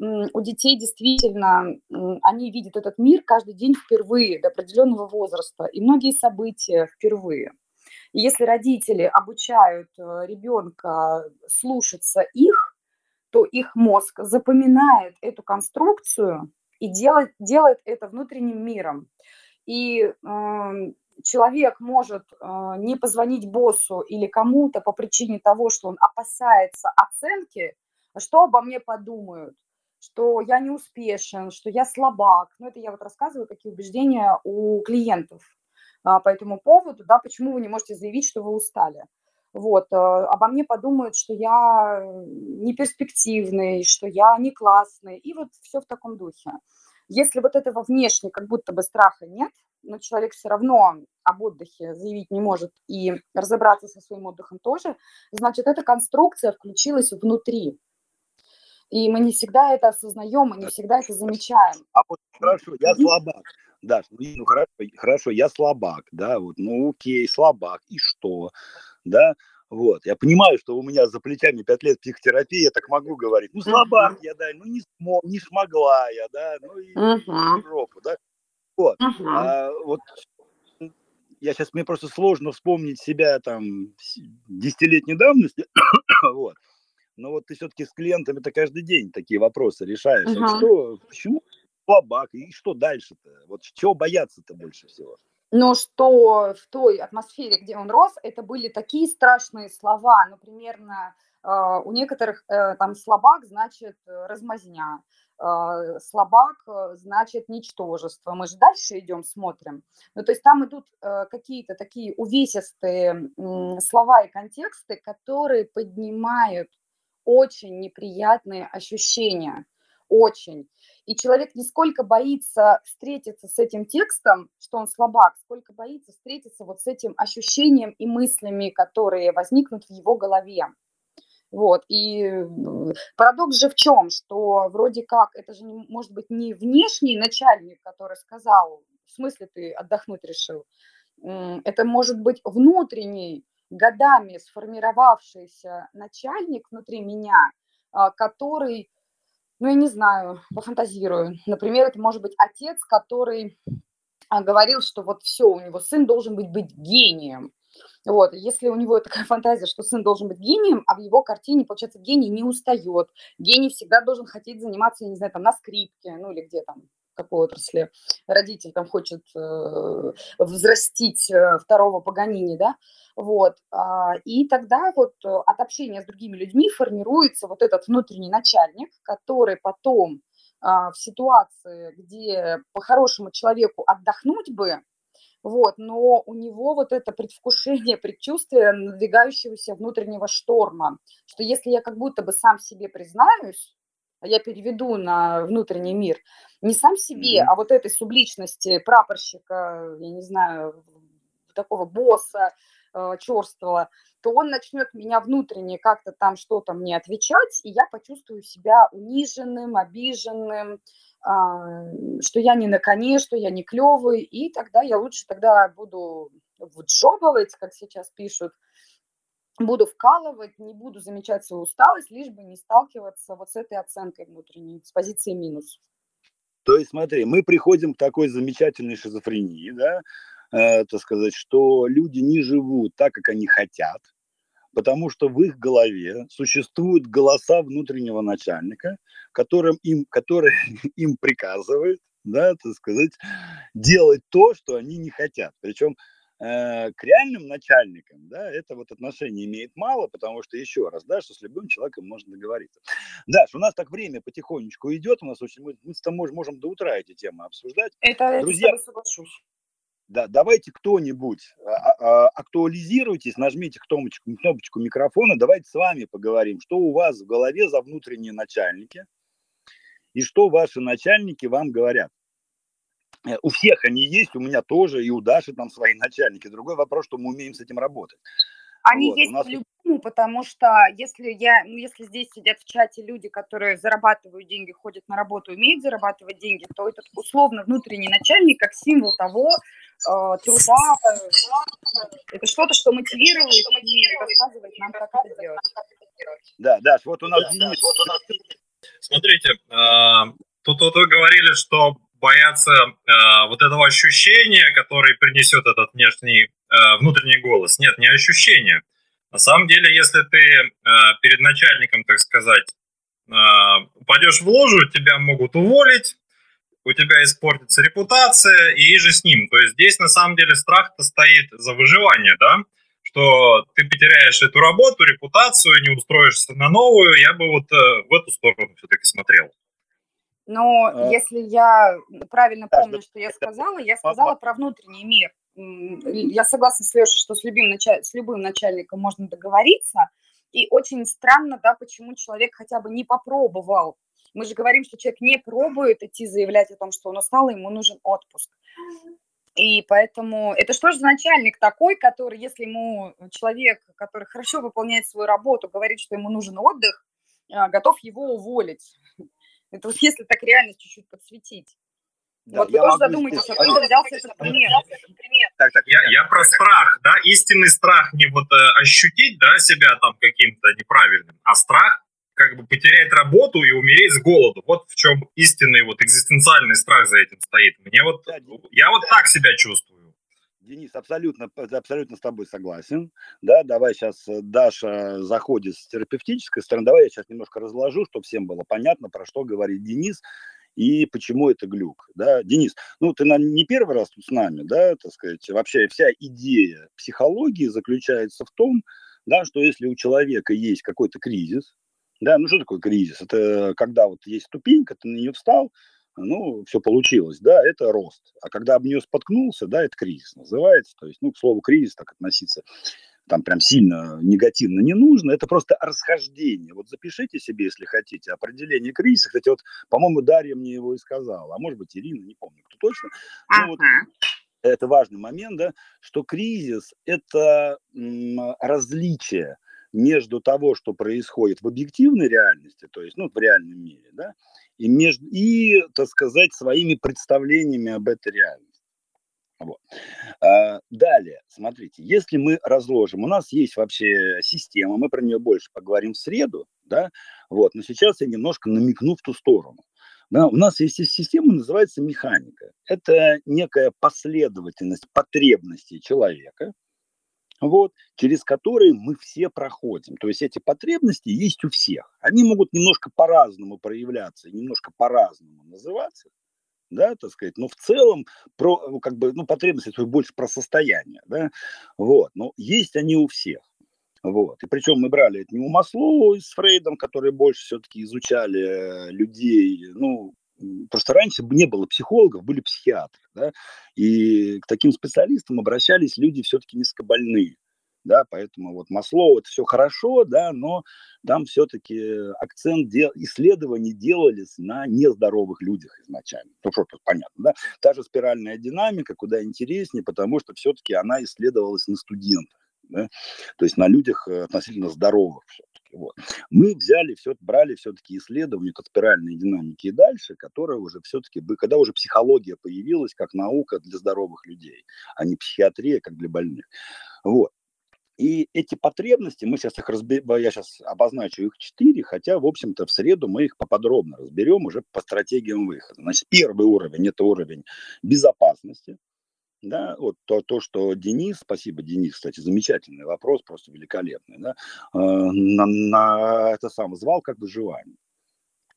у детей действительно, они видят этот мир каждый день впервые до определенного возраста, и многие события впервые. И если родители обучают э, ребенка слушаться их, то их мозг запоминает эту конструкцию и делает, делает это внутренним миром. И э, человек может э, не позвонить боссу или кому-то по причине того, что он опасается оценки, что обо мне подумают, что я не успешен, что я слабак. Ну, это я вот рассказываю, какие убеждения у клиентов а, по этому поводу, да, почему вы не можете заявить, что вы устали. Вот, э, обо мне подумают, что я не перспективный, что я не классный, и вот все в таком духе. Если вот этого внешне как будто бы страха нет, но человек все равно об отдыхе заявить не может и разобраться со своим отдыхом тоже, значит, эта конструкция включилась внутри. И мы не всегда это осознаем, мы не всегда это замечаем. А вот хорошо, я слабак. Да, ну, ну хорошо, хорошо, я слабак, да, вот, ну окей, слабак, и что, да, вот, я понимаю, что у меня за плечами пять лет психотерапии, я так могу говорить. Ну, слабак я, да, ну, не, смог, не смогла я, да, ну, и uh-huh. жопу, да. Вот, uh-huh. а, вот я сейчас, мне просто сложно вспомнить себя там десятилетней давности, вот. Но вот ты все-таки с клиентами-то каждый день такие вопросы решаешь. Uh-huh. А что, почему слабак, и что дальше-то? Вот чего бояться-то больше всего? Но что в той атмосфере, где он рос, это были такие страшные слова, ну, примерно а, у некоторых э, там слабак значит э, размазня, а, слабак э, значит ничтожество. Мы же дальше идем, смотрим. Ну, то есть там идут какие-то такие увесистые слова и контексты, которые поднимают очень неприятные ощущения очень. И человек не сколько боится встретиться с этим текстом, что он слабак, сколько боится встретиться вот с этим ощущением и мыслями, которые возникнут в его голове. Вот, и парадокс же в чем, что вроде как это же не, может быть не внешний начальник, который сказал, в смысле ты отдохнуть решил, это может быть внутренний, годами сформировавшийся начальник внутри меня, а, который ну, я не знаю, пофантазирую. Например, это может быть отец, который а, говорил, что вот все, у него сын должен быть, быть гением. Вот, если у него такая фантазия, что сын должен быть гением, а в его картине, получается, гений не устает. Гений всегда должен хотеть заниматься, я не знаю, там, на скрипке, ну, или где там, какой отрасли. Родитель там хочет э, взрастить э, второго Паганини, да, вот, а, и тогда вот э, от общения с другими людьми формируется вот этот внутренний начальник, который потом а, в ситуации, где по-хорошему человеку отдохнуть бы, вот, но у него вот это предвкушение, предчувствие надвигающегося внутреннего шторма, что если я как будто бы сам себе признаюсь, я переведу на внутренний мир, не сам себе, mm-hmm. а вот этой субличности прапорщика, я не знаю, такого босса, э, черствого, то он начнет меня внутренне как-то там что-то мне отвечать, и я почувствую себя униженным, обиженным, э, что я не на коне, что я не клевый, и тогда я лучше тогда буду вджобывать, как сейчас пишут, буду вкалывать, не буду замечать свою усталость, лишь бы не сталкиваться вот с этой оценкой внутренней, с позиции минус. То есть смотри, мы приходим к такой замечательной шизофрении, да, э, так сказать, что люди не живут так, как они хотят, потому что в их голове существуют голоса внутреннего начальника, которым им, который им приказывает, да, так сказать, делать то, что они не хотят. Причем Э, к реальным начальникам, да, это вот отношение имеет мало, потому что, еще раз, да, что с любым человеком можно договориться. Даш, у нас так время потихонечку идет, у нас очень, мы, мы с тобой можем до утра эти темы обсуждать. Это Друзья, соглашусь. Да, давайте кто-нибудь а, а, актуализируйтесь, нажмите кнопочку, кнопочку микрофона, давайте с вами поговорим, что у вас в голове за внутренние начальники и что ваши начальники вам говорят. Э, у всех они есть, у меня тоже, и у Даши там свои начальники. Другой вопрос, что мы умеем с этим работать. Они вот, есть нас... по-любому, потому что если я, ну, если здесь сидят в чате люди, которые зарабатывают деньги, ходят на работу, умеют зарабатывать деньги, то этот условно внутренний начальник как символ того э, труда, это что-то, что мотивирует и рассказывает нам, как это делать. Да, Даш, вот у нас Денис. Смотрите, э, тут вот вы говорили, что боятся э, вот этого ощущения, которое принесет этот внешний, э, внутренний голос. Нет, не ощущение. На самом деле, если ты э, перед начальником, так сказать, э, упадешь в ложу, тебя могут уволить, у тебя испортится репутация и же с ним. То есть здесь на самом деле страх-то стоит за выживание, да? Что ты потеряешь эту работу, репутацию, не устроишься на новую. Я бы вот э, в эту сторону все-таки смотрел. Но а... если я правильно помню, что я сказала, я сказала про внутренний мир. Я согласна с Лешей, что с любым, началь... с любым начальником можно договориться. И очень странно, да, почему человек хотя бы не попробовал. Мы же говорим, что человек не пробует идти заявлять о том, что он устал, и ему нужен отпуск. И поэтому это что же начальник такой, который, если ему человек, который хорошо выполняет свою работу, говорит, что ему нужен отдых, а, готов его уволить. Это вот если так реальность чуть-чуть подсветить. Да, вот вы тоже задумайтесь, откуда взялся этот пример. Так, так, я, я про страх, да, истинный страх не вот э, ощутить, да, себя там каким-то неправильным, а страх как бы потерять работу и умереть с голоду. Вот в чем истинный вот экзистенциальный страх за этим стоит. Мне вот, я вот так себя чувствую. Денис, абсолютно, абсолютно с тобой согласен. Да, давай сейчас э, Даша заходит с терапевтической стороны. Давай я сейчас немножко разложу, чтобы всем было понятно, про что говорит Денис и почему это глюк. Да? Денис, ну ты не первый раз тут с нами, да, так сказать, вообще вся идея психологии заключается в том, да, что если у человека есть какой-то кризис, да, ну что такое кризис? Это когда вот есть ступенька, ты на нее встал, ну, все получилось, да, это рост. А когда об нее споткнулся, да, это кризис называется. То есть, ну, к слову, кризис так относиться там прям сильно негативно не нужно, это просто расхождение. Вот запишите себе, если хотите, определение кризиса. Кстати, вот, по-моему, Дарья мне его и сказала, а может быть, Ирина, не помню, кто точно. Ну, вот, это важный момент, да, что кризис – это м, различие между того, что происходит в объективной реальности, то есть, ну, в реальном мире, да, и, между, и, так сказать, своими представлениями об этой реальности. Вот. А, далее, смотрите, если мы разложим, у нас есть вообще система, мы про нее больше поговорим в среду, да, вот, но сейчас я немножко намекну в ту сторону. Да, у нас есть система, называется механика. Это некая последовательность потребностей человека, вот, через которые мы все проходим. То есть эти потребности есть у всех. Они могут немножко по-разному проявляться, немножко по-разному называться, да, так сказать, но в целом про, ну, как бы, ну, потребности это больше про состояние, да, вот, но есть они у всех. Вот. И причем мы брали это не у Маслоу с Фрейдом, которые больше все-таки изучали э, людей, ну, просто раньше не было психологов, были психиатры, да, и к таким специалистам обращались люди все-таки низкобольные, да, поэтому вот Маслоу это все хорошо, да, но там все-таки акцент дел, исследований делались на нездоровых людях изначально. Ну, что понятно, да. Та же спиральная динамика куда интереснее, потому что все-таки она исследовалась на студентах, да, то есть на людях э, относительно здоровых все вот. Мы взяли, все, брали все-таки исследования от спиральной динамики и дальше, которая уже все-таки, когда уже психология появилась как наука для здоровых людей, а не психиатрия как для больных. Вот. И эти потребности, мы сейчас их разберем, я сейчас обозначу их четыре, хотя, в общем-то, в среду мы их поподробно разберем уже по стратегиям выхода. Значит, первый уровень – это уровень безопасности, да, вот то, то, что Денис, спасибо, Денис, кстати, замечательный вопрос, просто великолепный, да, э, на, на это сам звал как выживание.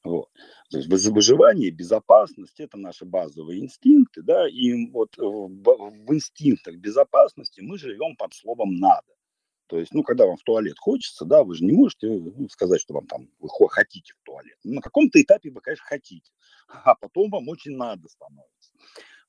Вот. То есть выживание, безопасность – это наши базовые инстинкты, да, и вот в, в инстинктах безопасности мы живем под словом «надо». То есть, ну, когда вам в туалет хочется, да, вы же не можете ну, сказать, что вам там, вы хотите в туалет. На каком-то этапе вы, конечно, хотите, а потом вам очень надо становится.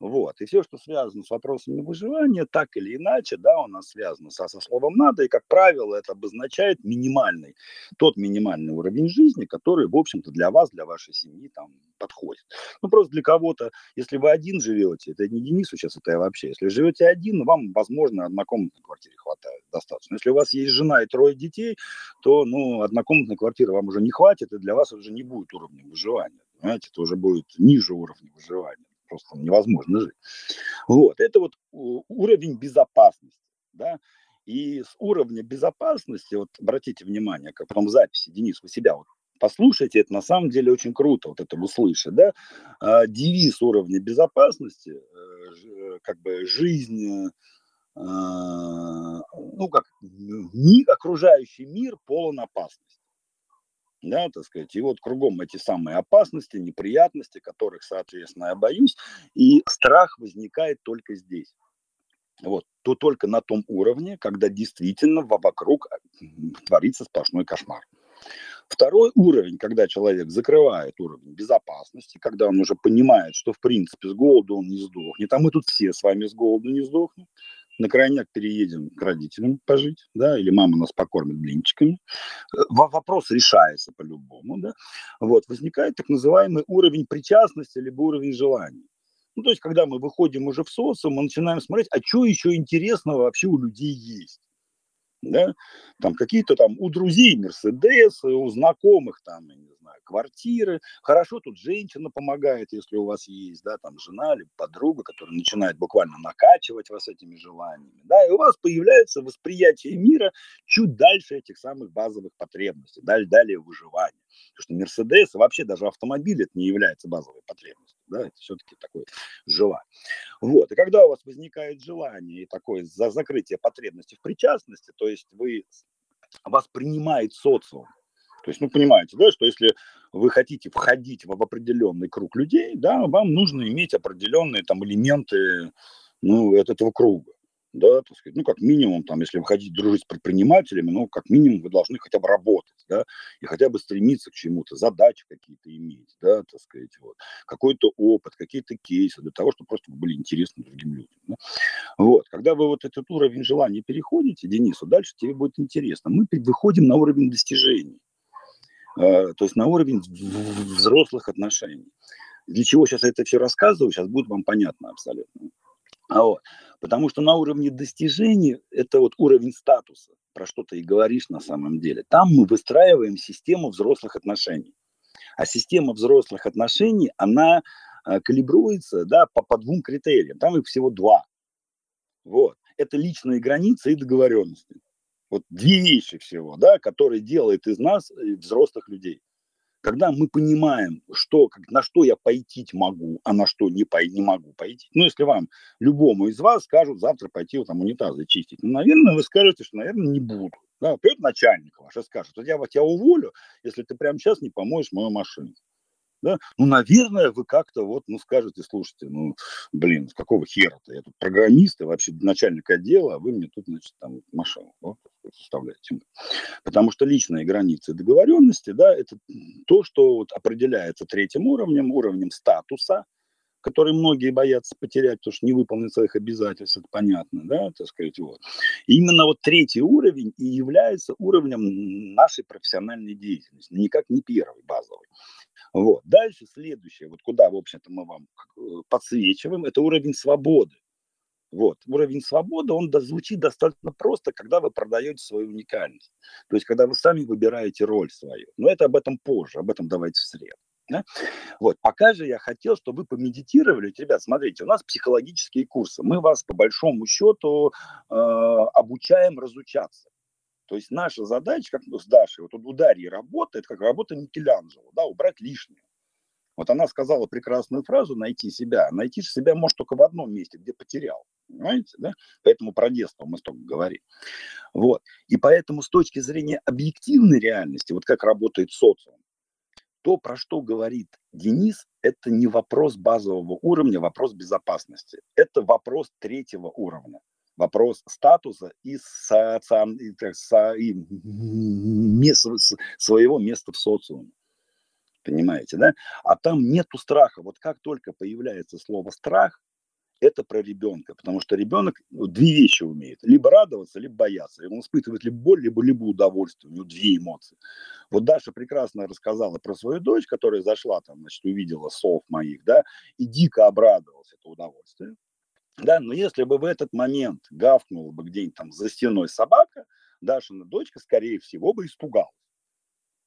Вот. И все, что связано с вопросами выживания, так или иначе, да, у нас связано со, со словом «надо», и, как правило, это обозначает минимальный, тот минимальный уровень жизни, который, в общем-то, для вас, для вашей семьи там подходит. Ну, просто для кого-то, если вы один живете, это не Денису сейчас, это я вообще, если живете один, вам, возможно, однокомнатной квартиры хватает достаточно. Если у вас есть жена и трое детей, то, ну, однокомнатной квартиры вам уже не хватит, и для вас уже не будет уровня выживания. Понимаете, это уже будет ниже уровня выживания просто невозможно жить. Вот, это вот уровень безопасности, да, и с уровня безопасности, вот обратите внимание, как потом в записи, Денис, вы себя вот послушайте, это на самом деле очень круто, вот это услышать, да, а, девиз уровня безопасности, э, как бы жизнь, а, ну как, ми, окружающий мир полон опасности. Да, так сказать, и вот кругом эти самые опасности, неприятности, которых, соответственно, я боюсь, и страх возникает только здесь. Вот, то только на том уровне, когда действительно вокруг творится сплошной кошмар. Второй уровень, когда человек закрывает уровень безопасности, когда он уже понимает, что в принципе с голоду он не сдохнет, а мы тут все с вами с голоду не сдохнем, на крайняк переедем к родителям пожить, да, или мама нас покормит блинчиками. Э, вопрос решается по-любому, да. Вот, возникает так называемый уровень причастности, либо уровень желаний. Ну, то есть, когда мы выходим уже в социум, мы начинаем смотреть, а что еще интересного вообще у людей есть да, там какие-то там у друзей Мерседесы, у знакомых там, я не знаю, квартиры. Хорошо, тут женщина помогает, если у вас есть, да, там жена или подруга, которая начинает буквально накачивать вас этими желаниями, да, и у вас появляется восприятие мира чуть дальше этих самых базовых потребностей, далее, далее выживания. Потому что Мерседес, вообще даже автомобиль это не является базовой потребностью, да, это все-таки такое желание. Вот, и когда у вас возникает желание и такое за закрытие потребности в причастности, то есть вы, вас принимает социум, то есть, ну, понимаете, да, что если вы хотите входить в определенный круг людей, да, вам нужно иметь определенные там элементы, ну, этого круга да, так сказать, ну, как минимум, там, если вы хотите дружить с предпринимателями, ну, как минимум вы должны хотя бы работать, да, и хотя бы стремиться к чему-то, задачи какие-то иметь, да, так сказать, вот, какой-то опыт, какие-то кейсы для того, чтобы просто были интересны другим людям, да? Вот, когда вы вот этот уровень желания переходите, Денису, дальше тебе будет интересно. Мы выходим на уровень достижений, э, то есть на уровень взрослых отношений. Для чего сейчас я это все рассказываю, сейчас будет вам понятно абсолютно. А вот. Потому что на уровне достижений, это вот уровень статуса, про что ты и говоришь на самом деле, там мы выстраиваем систему взрослых отношений. А система взрослых отношений, она э, калибруется да, по, по двум критериям. Там их всего два. Вот. Это личные границы и договоренности. Вот две вещи всего, да, которые делают из нас э, взрослых людей когда мы понимаем, что, как, на что я пойти могу, а на что не, пой, не могу пойти. Ну, если вам, любому из вас скажут завтра пойти вот, там унитазы чистить, ну, наверное, вы скажете, что, наверное, не буду. Да, придет начальник ваш и скажет, вот я тебя уволю, если ты прямо сейчас не помоешь мою машину да, ну, наверное, вы как-то вот, ну, скажете, слушайте, ну, блин, какого хера-то, я тут программист и вообще начальник отдела, а вы мне тут, значит, там машину вот, составляете. Потому что личные границы договоренности, да, это то, что вот определяется третьим уровнем, уровнем статуса, который многие боятся потерять, потому что не выполнят своих обязательств, это понятно, да, так сказать, вот. И именно вот третий уровень и является уровнем нашей профессиональной деятельности, никак не первый, базовый. Вот. Дальше следующее, вот куда, в общем-то, мы вам э, подсвечиваем, это уровень свободы. Вот. Уровень свободы, он звучит достаточно просто, когда вы продаете свою уникальность. То есть, когда вы сами выбираете роль свою. Но это об этом позже, об этом давайте в среду. Да? Вот, пока же я хотел, чтобы вы помедитировали. Ребят, смотрите, у нас психологические курсы. Мы вас по большому счету э, обучаем разучаться. То есть наша задача, как с Дашей, вот у Дарьи работа, это как работа Микеланджело, да, убрать лишнее. Вот она сказала прекрасную фразу «найти себя». Найти себя может только в одном месте, где потерял. Понимаете, да? Поэтому про детство мы столько говорим. Вот. И поэтому с точки зрения объективной реальности, вот как работает социум, то, про что говорит Денис, это не вопрос базового уровня, вопрос безопасности. Это вопрос третьего уровня вопрос статуса и, соци... и, со... и мест... своего места в социуме. Понимаете, да? А там нету страха. Вот как только появляется слово страх, это про ребенка, потому что ребенок ну, две вещи умеет. Либо радоваться, либо бояться. И он испытывает либо боль, либо, либо удовольствие. У него две эмоции. Вот Даша прекрасно рассказала про свою дочь, которая зашла там, значит, увидела сов моих, да, и дико обрадовалась это удовольствие. Да, но если бы в этот момент гавкнула бы где-нибудь там за стеной собака, Дашина дочка, скорее всего, бы испугалась.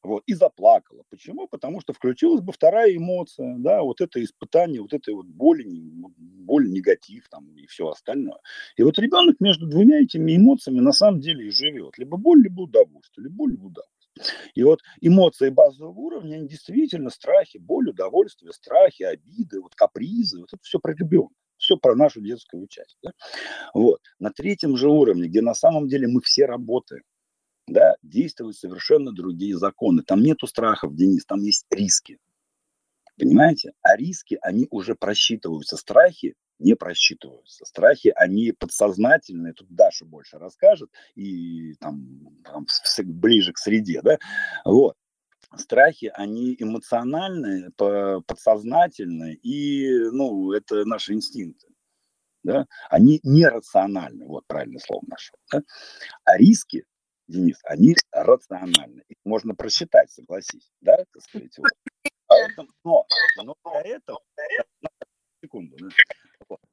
Вот, и заплакала. Почему? Потому что включилась бы вторая эмоция, да, вот это испытание, вот этой вот боли, боль, негатив там и все остальное. И вот ребенок между двумя этими эмоциями на самом деле и живет. Либо боль, либо удовольствие, либо боль, либо удовольствие. И вот эмоции базового уровня, они действительно страхи, боль, удовольствие, страхи, обиды, вот капризы, вот это все про ребенка все про нашу детскую часть. Да? Вот. На третьем же уровне, где на самом деле мы все работаем, да, действуют совершенно другие законы. Там нету страхов, Денис, там есть риски. Понимаете? А риски, они уже просчитываются. Страхи не просчитываются. Страхи, они подсознательные, тут Даша больше расскажет, и там, там ближе к среде, да, вот. Страхи, они эмоциональные, подсознательные, и, ну, это наши инстинкты, да, они нерациональны, вот правильное слово нашел, да? а риски, Денис, они рациональны, их можно просчитать, согласись, да, так сказать, вот. Поэтому, но, но для этого, секунду, да,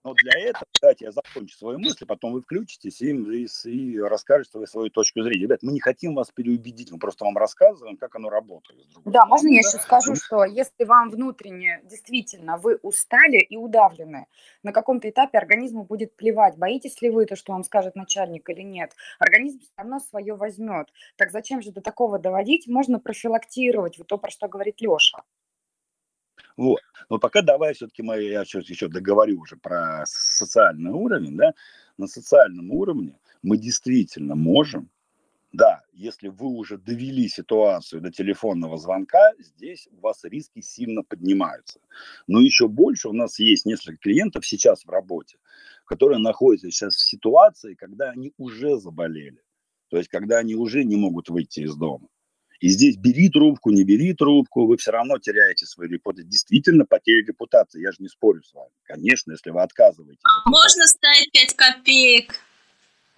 но для этого, давайте я закончу свою мысль, потом вы включитесь и, и, и расскажете свою точку зрения. Ребят, мы не хотим вас переубедить, мы просто вам рассказываем, как оно работает. Да, можно я еще скажу, что если вам внутренне действительно вы устали и удавлены, на каком-то этапе организму будет плевать, боитесь ли вы то, что вам скажет начальник или нет. Организм все равно свое возьмет. Так зачем же до такого доводить? Можно профилактировать, вот то, про что говорит Леша. Вот. Но пока давай все-таки мы, я сейчас еще договорю уже про социальный уровень, да, на социальном уровне мы действительно можем, да, если вы уже довели ситуацию до телефонного звонка, здесь у вас риски сильно поднимаются. Но еще больше у нас есть несколько клиентов сейчас в работе, которые находятся сейчас в ситуации, когда они уже заболели. То есть, когда они уже не могут выйти из дома. И здесь бери трубку, не бери трубку, вы все равно теряете свою репутацию. Действительно, потеря репутации, я же не спорю с вами. Конечно, если вы отказываетесь. А можно ставить 5 копеек?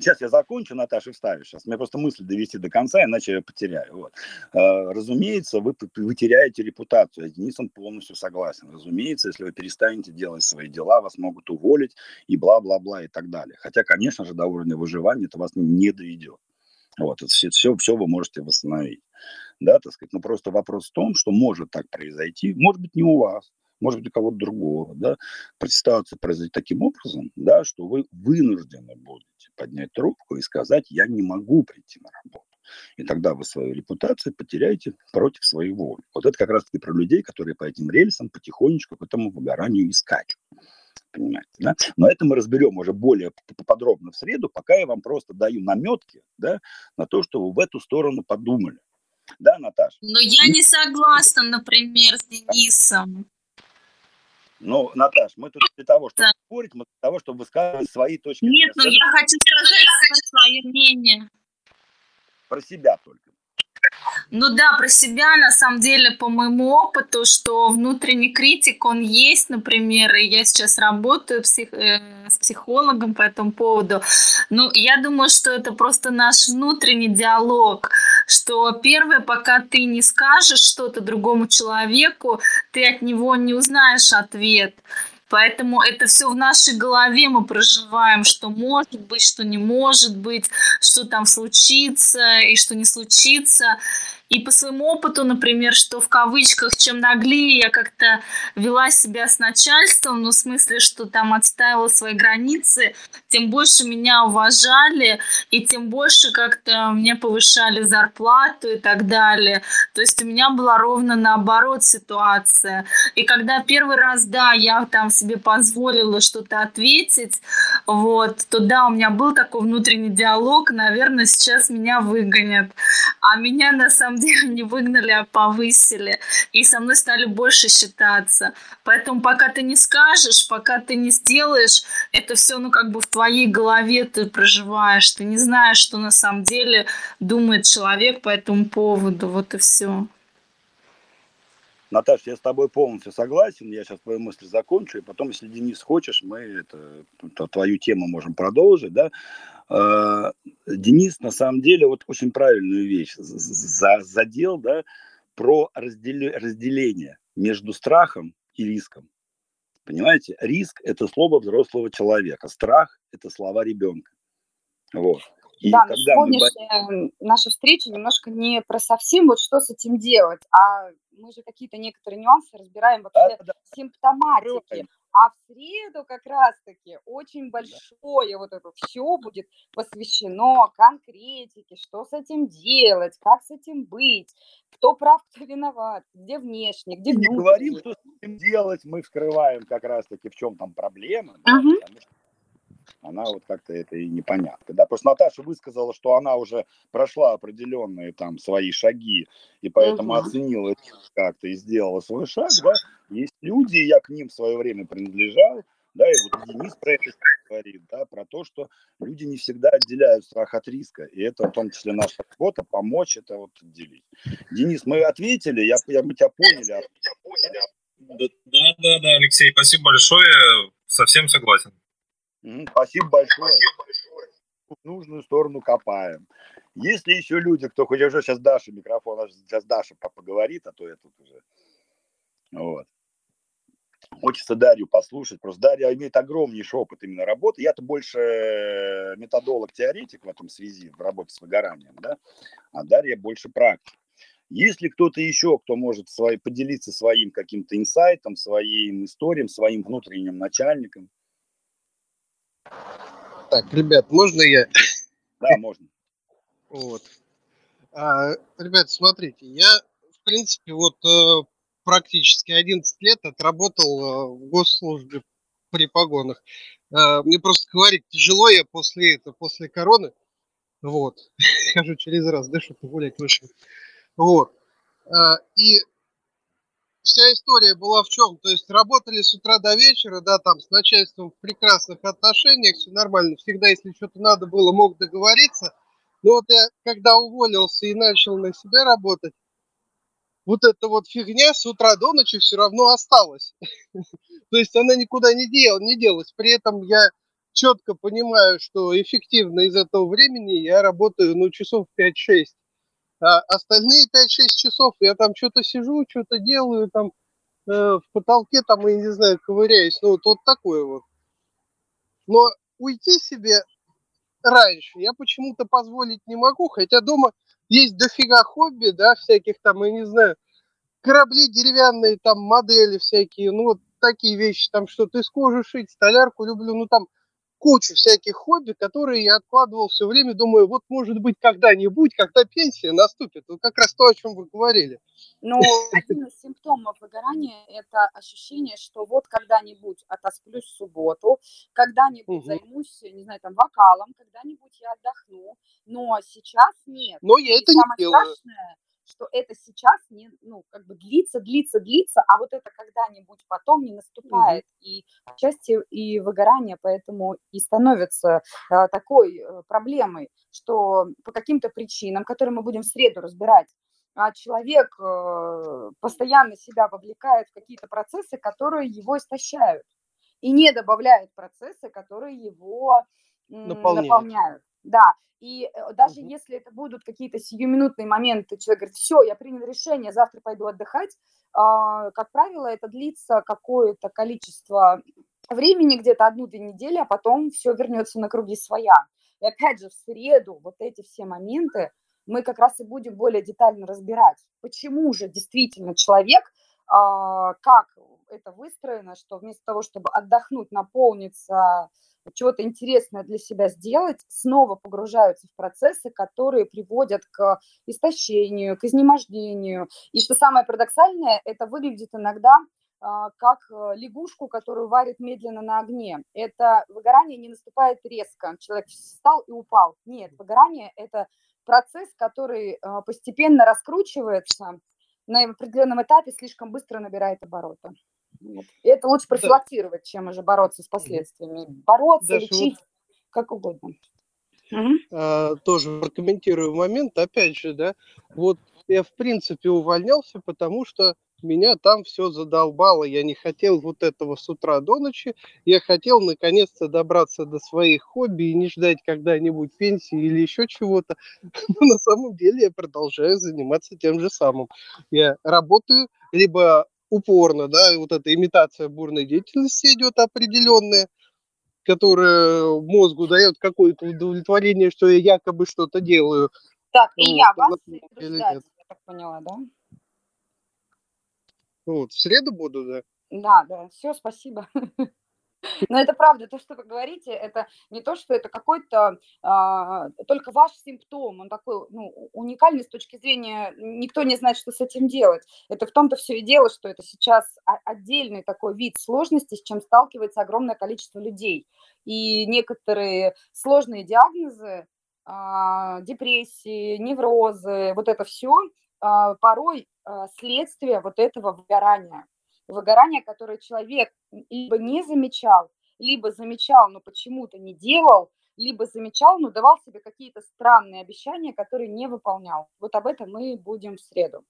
Сейчас я закончу, Наташа, вставишь. Сейчас мне просто мысль довести до конца, иначе я потеряю. Вот. А, разумеется, вы, вы теряете репутацию. Я с Денисом полностью согласен. Разумеется, если вы перестанете делать свои дела, вас могут уволить и бла-бла-бла и так далее. Хотя, конечно же, до уровня выживания это вас не доведет. Вот, это все, все, все вы можете восстановить. Да, так сказать, но просто вопрос в том, что может так произойти, может быть, не у вас, может быть, у кого-то другого, да, ситуация произойдет таким образом, да, что вы вынуждены будете поднять трубку и сказать, я не могу прийти на работу. И тогда вы свою репутацию потеряете против своей воли. Вот это как раз-таки про людей, которые по этим рельсам потихонечку к этому выгоранию и скачут понимаете, да? Но это мы разберем уже более подробно в среду, пока я вам просто даю наметки, да, на то, что вы в эту сторону подумали. Да, Наташа? Но я не согласна, например, с Денисом. Ну, Наташ, мы тут для того, чтобы да. спорить, мы для того, чтобы высказывать свои точки зрения. Нет, но я хочу сказать свое мнение. Про себя только. Ну да, про себя, на самом деле, по моему опыту, что внутренний критик, он есть, например, и я сейчас работаю псих, э, с психологом по этому поводу. Ну, я думаю, что это просто наш внутренний диалог, что первое, пока ты не скажешь что-то другому человеку, ты от него не узнаешь ответ. Поэтому это все в нашей голове мы проживаем, что может быть, что не может быть, что там случится и что не случится. И по своему опыту, например, что в кавычках, чем наглее я как-то вела себя с начальством, ну, в смысле, что там отстаивала свои границы, тем больше меня уважали, и тем больше как-то мне повышали зарплату и так далее. То есть у меня была ровно наоборот ситуация. И когда первый раз, да, я там себе позволила что-то ответить, вот, то да, у меня был такой внутренний диалог, наверное, сейчас меня выгонят. А меня на самом самом деле не выгнали, а повысили. И со мной стали больше считаться. Поэтому пока ты не скажешь, пока ты не сделаешь, это все, ну, как бы в твоей голове ты проживаешь. Ты не знаешь, что на самом деле думает человек по этому поводу. Вот и все. Наташа, я с тобой полностью согласен. Я сейчас твою мысль закончу, и потом, если Денис хочешь, мы это, то, твою тему можем продолжить, да. А, Денис на самом деле вот очень правильную вещь за, задел, да, про разделе, разделение между страхом и риском. Понимаете, риск – это слово взрослого человека, страх – это слова ребенка. Вот. И да, но сегодняшняя мы... наша встреча немножко не про совсем вот что с этим делать, а мы же какие-то некоторые нюансы разбираем вообще да, да. симптоматики. А в среду как раз-таки очень большое вот это все будет посвящено конкретике, что с этим делать, как с этим быть, кто прав, кто виноват, где внешне, где внутренне. Не говорим, что с этим делать, мы вскрываем как раз-таки, в чем там проблема. Да, угу. Она вот как-то это и непонятно. Да, просто Наташа высказала, что она уже прошла определенные там свои шаги, и поэтому угу. оценила это как-то и сделала свой шаг, да. Есть люди, я к ним в свое время принадлежал, да, и вот Денис про это говорит, да, про то, что люди не всегда отделяют страх от риска, и это в том числе наша работа, помочь это вот отделить. Денис, мы ответили, я, я мы тебя поняли. Да, да, да, Алексей, спасибо большое, совсем согласен. Спасибо большое. В нужную сторону копаем. Есть ли еще люди, кто хоть уже сейчас Даша микрофон, сейчас Даша поговорит, а то я тут уже. Вот. Хочется Дарью послушать. Просто Дарья имеет огромнейший опыт именно работы. Я-то больше э, методолог-теоретик в этом связи, в работе с выгоранием, да, а Дарья больше практик. Есть ли кто-то еще, кто может свои, поделиться своим каким-то инсайтом, своим историем, своим внутренним начальником? Так, ребят, можно я? Да, можно. Вот. А, ребят, смотрите, я, в принципе, вот э, практически 11 лет отработал э, в госслужбе при погонах. Э, мне просто говорить тяжело, я после этого, после короны, вот, хожу через раз, да, что-то гулять вышел. Вот. И вся история была в чем? То есть работали с утра до вечера, да, там с начальством в прекрасных отношениях, все нормально. Всегда, если что-то надо было, мог договориться. Но вот я, когда уволился и начал на себя работать, вот эта вот фигня с утра до ночи все равно осталась. То есть она никуда не, дел, не делась. При этом я четко понимаю, что эффективно из этого времени я работаю ну, часов 5-6. А остальные 5-6 часов я там что-то сижу, что-то делаю, там э, в потолке там, я не знаю, ковыряюсь. Ну, вот, вот такое вот. Но уйти себе раньше я почему-то позволить не могу, хотя дома есть дофига хобби, да, всяких там, я не знаю, корабли деревянные, там модели всякие, ну вот такие вещи, там что-то из кожи шить, столярку люблю, ну там кучу всяких хобби, которые я откладывал все время, думаю, вот может быть когда-нибудь, когда пенсия наступит, вот как раз то, о чем вы говорили. Ну, один из симптомов выгорания – это ощущение, что вот когда-нибудь отосплюсь в субботу, когда-нибудь угу. займусь, не знаю, там, вокалом, когда-нибудь я отдохну, но сейчас нет. Но я И это не делаю. Страшное, что это сейчас не, ну, как бы длится, длится, длится, а вот это когда-нибудь потом не наступает. Mm-hmm. И отчасти и выгорание поэтому и становится а, такой а, проблемой, что по каким-то причинам, которые мы будем в среду разбирать, а человек э, постоянно себя вовлекает в какие-то процессы, которые его истощают, и не добавляет процессы, которые его наполняют. наполняют. Да, и э, даже угу. если это будут какие-то сиюминутные моменты, человек говорит, все, я принял решение, завтра пойду отдыхать, а, как правило, это длится какое-то количество времени, где-то одну-две недели, а потом все вернется на круги своя. И опять же, в среду вот эти все моменты мы как раз и будем более детально разбирать, почему же действительно человек, а, как это выстроено, что вместо того, чтобы отдохнуть, наполниться, чего-то интересное для себя сделать, снова погружаются в процессы, которые приводят к истощению, к изнемождению. И что самое парадоксальное, это выглядит иногда а, как э, лягушку, которую варят медленно на огне. Это выгорание не наступает резко, человек встал и упал. Нет, выгорание – это процесс, который а, постепенно раскручивается, на определенном этапе слишком быстро набирает обороты. Вот. И это лучше профилактировать, да. чем уже бороться с последствиями. Бороться, Даже лечить, вот... как угодно. А, тоже прокомментирую момент, опять же, да, вот я в принципе увольнялся, потому что меня там все задолбало. Я не хотел вот этого с утра до ночи. Я хотел наконец-то добраться до своих хобби и не ждать когда-нибудь пенсии или еще чего-то. Но на самом деле я продолжаю заниматься тем же самым. Я работаю либо упорно, да, вот эта имитация бурной деятельности идет определенная, которая мозгу дает какое-то удовлетворение, что я якобы что-то делаю. Так, и вот, я вас я так поняла, да? Вот, в среду буду, да? Да, да, все, спасибо. Но это правда, то, что вы говорите, это не то, что это какой-то а, только ваш симптом, он такой ну, уникальный с точки зрения, никто не знает, что с этим делать. Это в том-то все и дело, что это сейчас отдельный такой вид сложности, с чем сталкивается огромное количество людей. и некоторые сложные диагнозы, а, депрессии, неврозы, вот это все а, порой а, следствие вот этого выгорания. Выгорание, которое человек либо не замечал, либо замечал, но почему-то не делал, либо замечал, но давал себе какие-то странные обещания, которые не выполнял. Вот об этом мы будем в среду.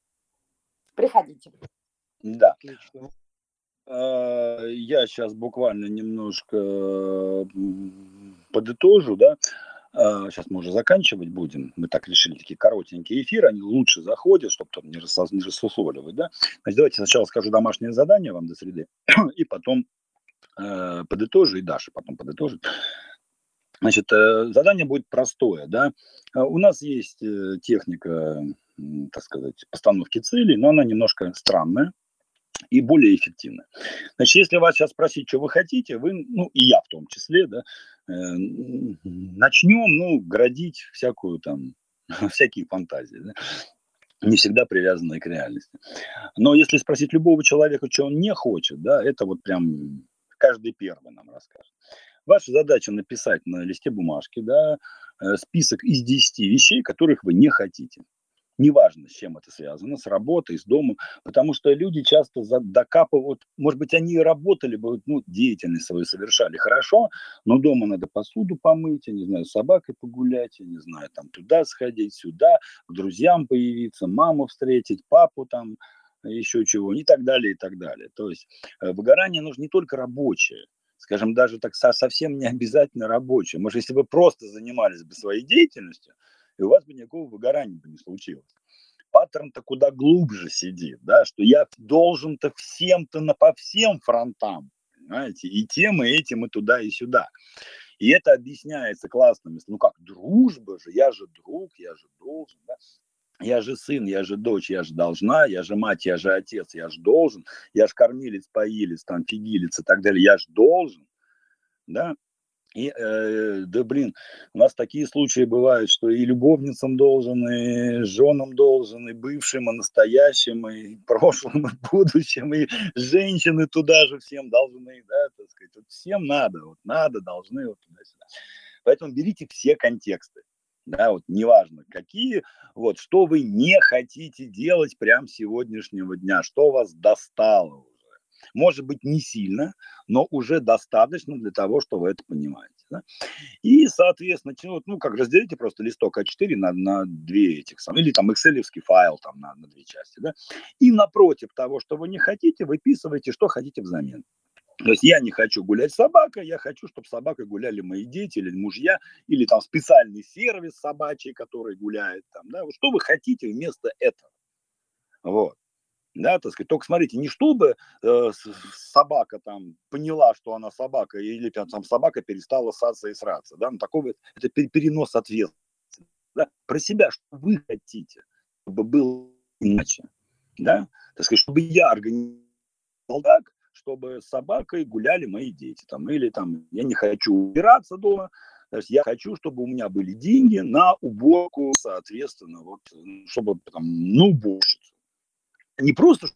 Приходите. Да. Отлично. Я сейчас буквально немножко подытожу, да. Сейчас мы уже заканчивать будем. Мы так решили, такие коротенькие эфиры, они лучше заходят, чтобы там не, рассос, не рассусоливать, да. Значит, давайте сначала скажу домашнее задание вам до среды, и потом э, подытожу, и Даша потом подытожит. Значит, э, задание будет простое, да. У нас есть э, техника, так сказать, постановки целей, но она немножко странная, и более эффективно. Значит, если вас сейчас спросить, что вы хотите, вы, ну и я в том числе, да, э, начнем, ну, градить всякую там, всякие фантазии, да, не всегда привязанные к реальности. Но если спросить любого человека, что он не хочет, да, это вот прям каждый первый нам расскажет. Ваша задача написать на листе бумажки, да, э, список из 10 вещей, которых вы не хотите неважно, с чем это связано, с работой, с домом, потому что люди часто докапывают, может быть, они и работали бы, ну, деятельность свою совершали хорошо, но дома надо посуду помыть, я не знаю, с собакой погулять, я не знаю, там туда сходить, сюда, к друзьям появиться, маму встретить, папу там, еще чего, и так далее, и так далее. То есть э, выгорание нужно не только рабочее, скажем, даже так совсем не обязательно рабочее. Может, если бы просто занимались бы своей деятельностью, и у вас бы никакого выгорания бы не случилось. Паттерн-то куда глубже сидит, да, что я должен-то всем-то на по всем фронтам, понимаете, и тем, и этим, и туда, и сюда. И это объясняется классными, ну как, дружба же, я же друг, я же должен, да? Я же сын, я же дочь, я же должна, я же мать, я же отец, я же должен, я же кормилец, поилец, там, фигилец и так далее, я же должен, да, и, э, да блин, у нас такие случаи бывают, что и любовницам должен, и женам должен, и бывшим, и настоящим, и прошлым, и будущим, и женщины туда же всем должны, да, так сказать, вот всем надо, вот надо, должны, вот туда-сюда. Поэтому берите все контексты, да, вот неважно какие, вот, что вы не хотите делать прямо сегодняшнего дня, что вас достало может быть, не сильно, но уже достаточно для того, чтобы вы это понимаете. Да? И, соответственно, ну, как разделите просто листок А4 на, на две этих самых, или там excel файл там на, на две части. Да? И напротив того, что вы не хотите, выписывайте, что хотите взамен. То есть я не хочу гулять с собакой, я хочу, чтобы с собакой гуляли мои дети или мужья, или там специальный сервис собачий, который гуляет там, да, что вы хотите вместо этого. Вот да, так сказать, только смотрите, не чтобы э, собака там поняла, что она собака, или там, собака перестала ссаться и сраться, да, ну, такого, это перенос ответственности, да, про себя, что вы хотите, чтобы было иначе, да, так сказать, чтобы я организовал так, чтобы с собакой гуляли мои дети, там, или там, я не хочу убираться дома, то есть я хочу, чтобы у меня были деньги на уборку, соответственно, вот, чтобы там, на уборщицу не просто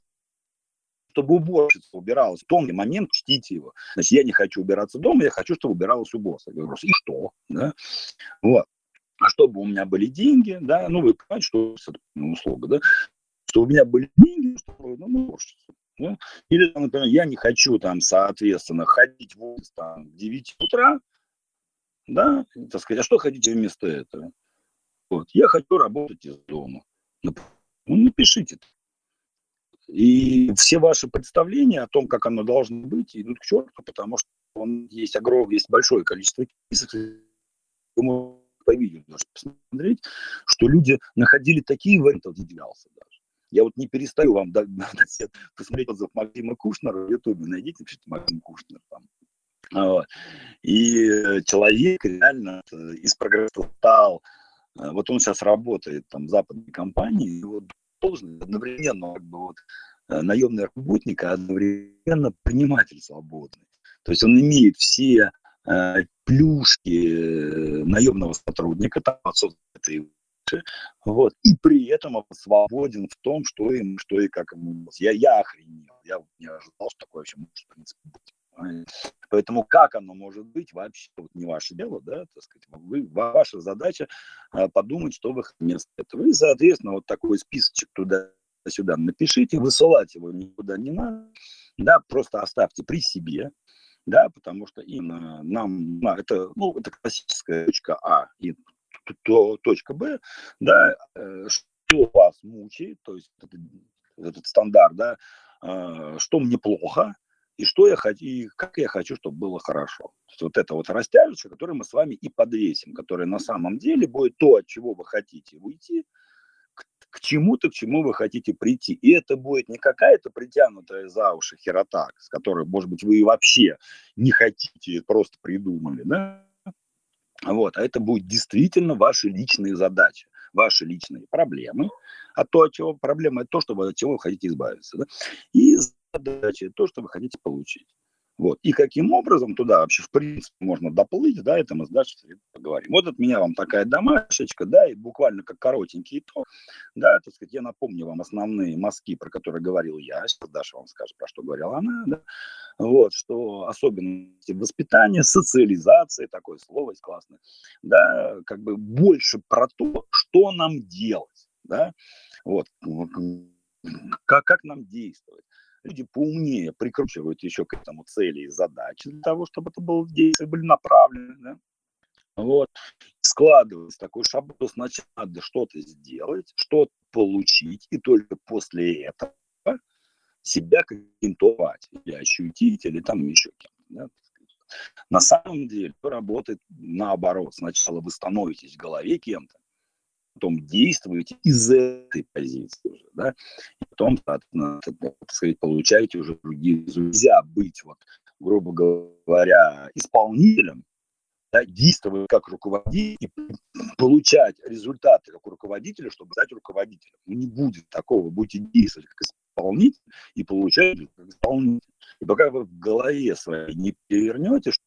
чтобы уборщица убиралась. В том момент чтите его. Значит, я не хочу убираться дома, я хочу, чтобы убиралась уборщица. Я говорю, и что? Да? Вот. А чтобы у меня были деньги, да, ну, вы понимаете, что это услуга, да, чтобы у меня были деньги, чтобы, ну, уборщица. Да? Или, например, я не хочу там, соответственно, ходить в офис там в 9 утра, да, так сказать, а что хотите вместо этого? Вот, я хочу работать из дома. Ну, напишите. И все ваши представления о том, как оно должно быть, идут к черту, потому что он есть огромное, есть большое количество кейсов, вы по видео даже посмотреть, что люди находили такие варианты, удивлялся даже. Я вот не перестаю вам дать, посмотреть отзыв Максима Кушнера в Ютубе, найдите, пишите Максим Кушнер там. Вот. И человек реально из прогресса стал, вот он сейчас работает там в западной компании, и вот должность, одновременно как бы вот э, наемный работник, а одновременно приниматель свободный. То есть он имеет все э, плюшки э, наемного сотрудника, там и вот, и при этом свободен в том, что им, что и как ему. Я, я охренел, я не ожидал, что такое вообще может в принципе быть. Поэтому как оно может быть, вообще вот не ваше дело, да, так сказать, вы, ваша задача а, подумать, что вы вместо этого. И, соответственно, вот такой списочек туда-сюда напишите, высылать его никуда не надо, да, просто оставьте при себе, да, потому что именно нам, это, ну, это классическая точка А и точка Б, да, э, что вас мучает, то есть этот, этот стандарт, да, э, что мне плохо, и что я хочу, и как я хочу, чтобы было хорошо. То есть вот это вот растяжечка, которую мы с вами и подвесим, которая на самом деле будет то, от чего вы хотите уйти, к, к чему-то, к чему вы хотите прийти. И это будет не какая-то притянутая за уши херотак, с которой, может быть, вы и вообще не хотите, просто придумали, да? Вот, а это будет действительно ваши личные задачи, ваши личные проблемы. А то, от чего проблема, это то, что вы, от чего вы хотите избавиться. Да? И задачи, то, что вы хотите получить. Вот. И каким образом туда вообще, в принципе, можно доплыть, да, это мы дальше поговорим. Вот от меня вам такая домашечка, да, и буквально как коротенький итог, да, так сказать, я напомню вам основные мазки, про которые говорил я, сейчас Даша вам скажет, про что говорила она, да, вот, что особенности воспитания, социализации, такое слово есть классное, да, как бы больше про то, что нам делать, да, вот, как, как нам действовать люди поумнее прикручивают еще к этому цели и задачи для того, чтобы это было действия были направлены. Да? Вот. Складывается такой шаблон, сначала надо что-то сделать, что-то получить, и только после этого себя каким-то или ощутить, или там еще кем-то. Да? На самом деле работает наоборот. Сначала вы становитесь в голове кем-то, потом действуете из этой позиции уже, да, и потом, так сказать, получаете уже другие. Нельзя быть, вот, грубо говоря, исполнителем, да, действовать как руководитель и получать результаты как руководителя, чтобы стать руководителем. Ну, не будет такого. Вы будете действовать как исполнитель и получать как исполнитель. И пока вы в голове своей не перевернете, что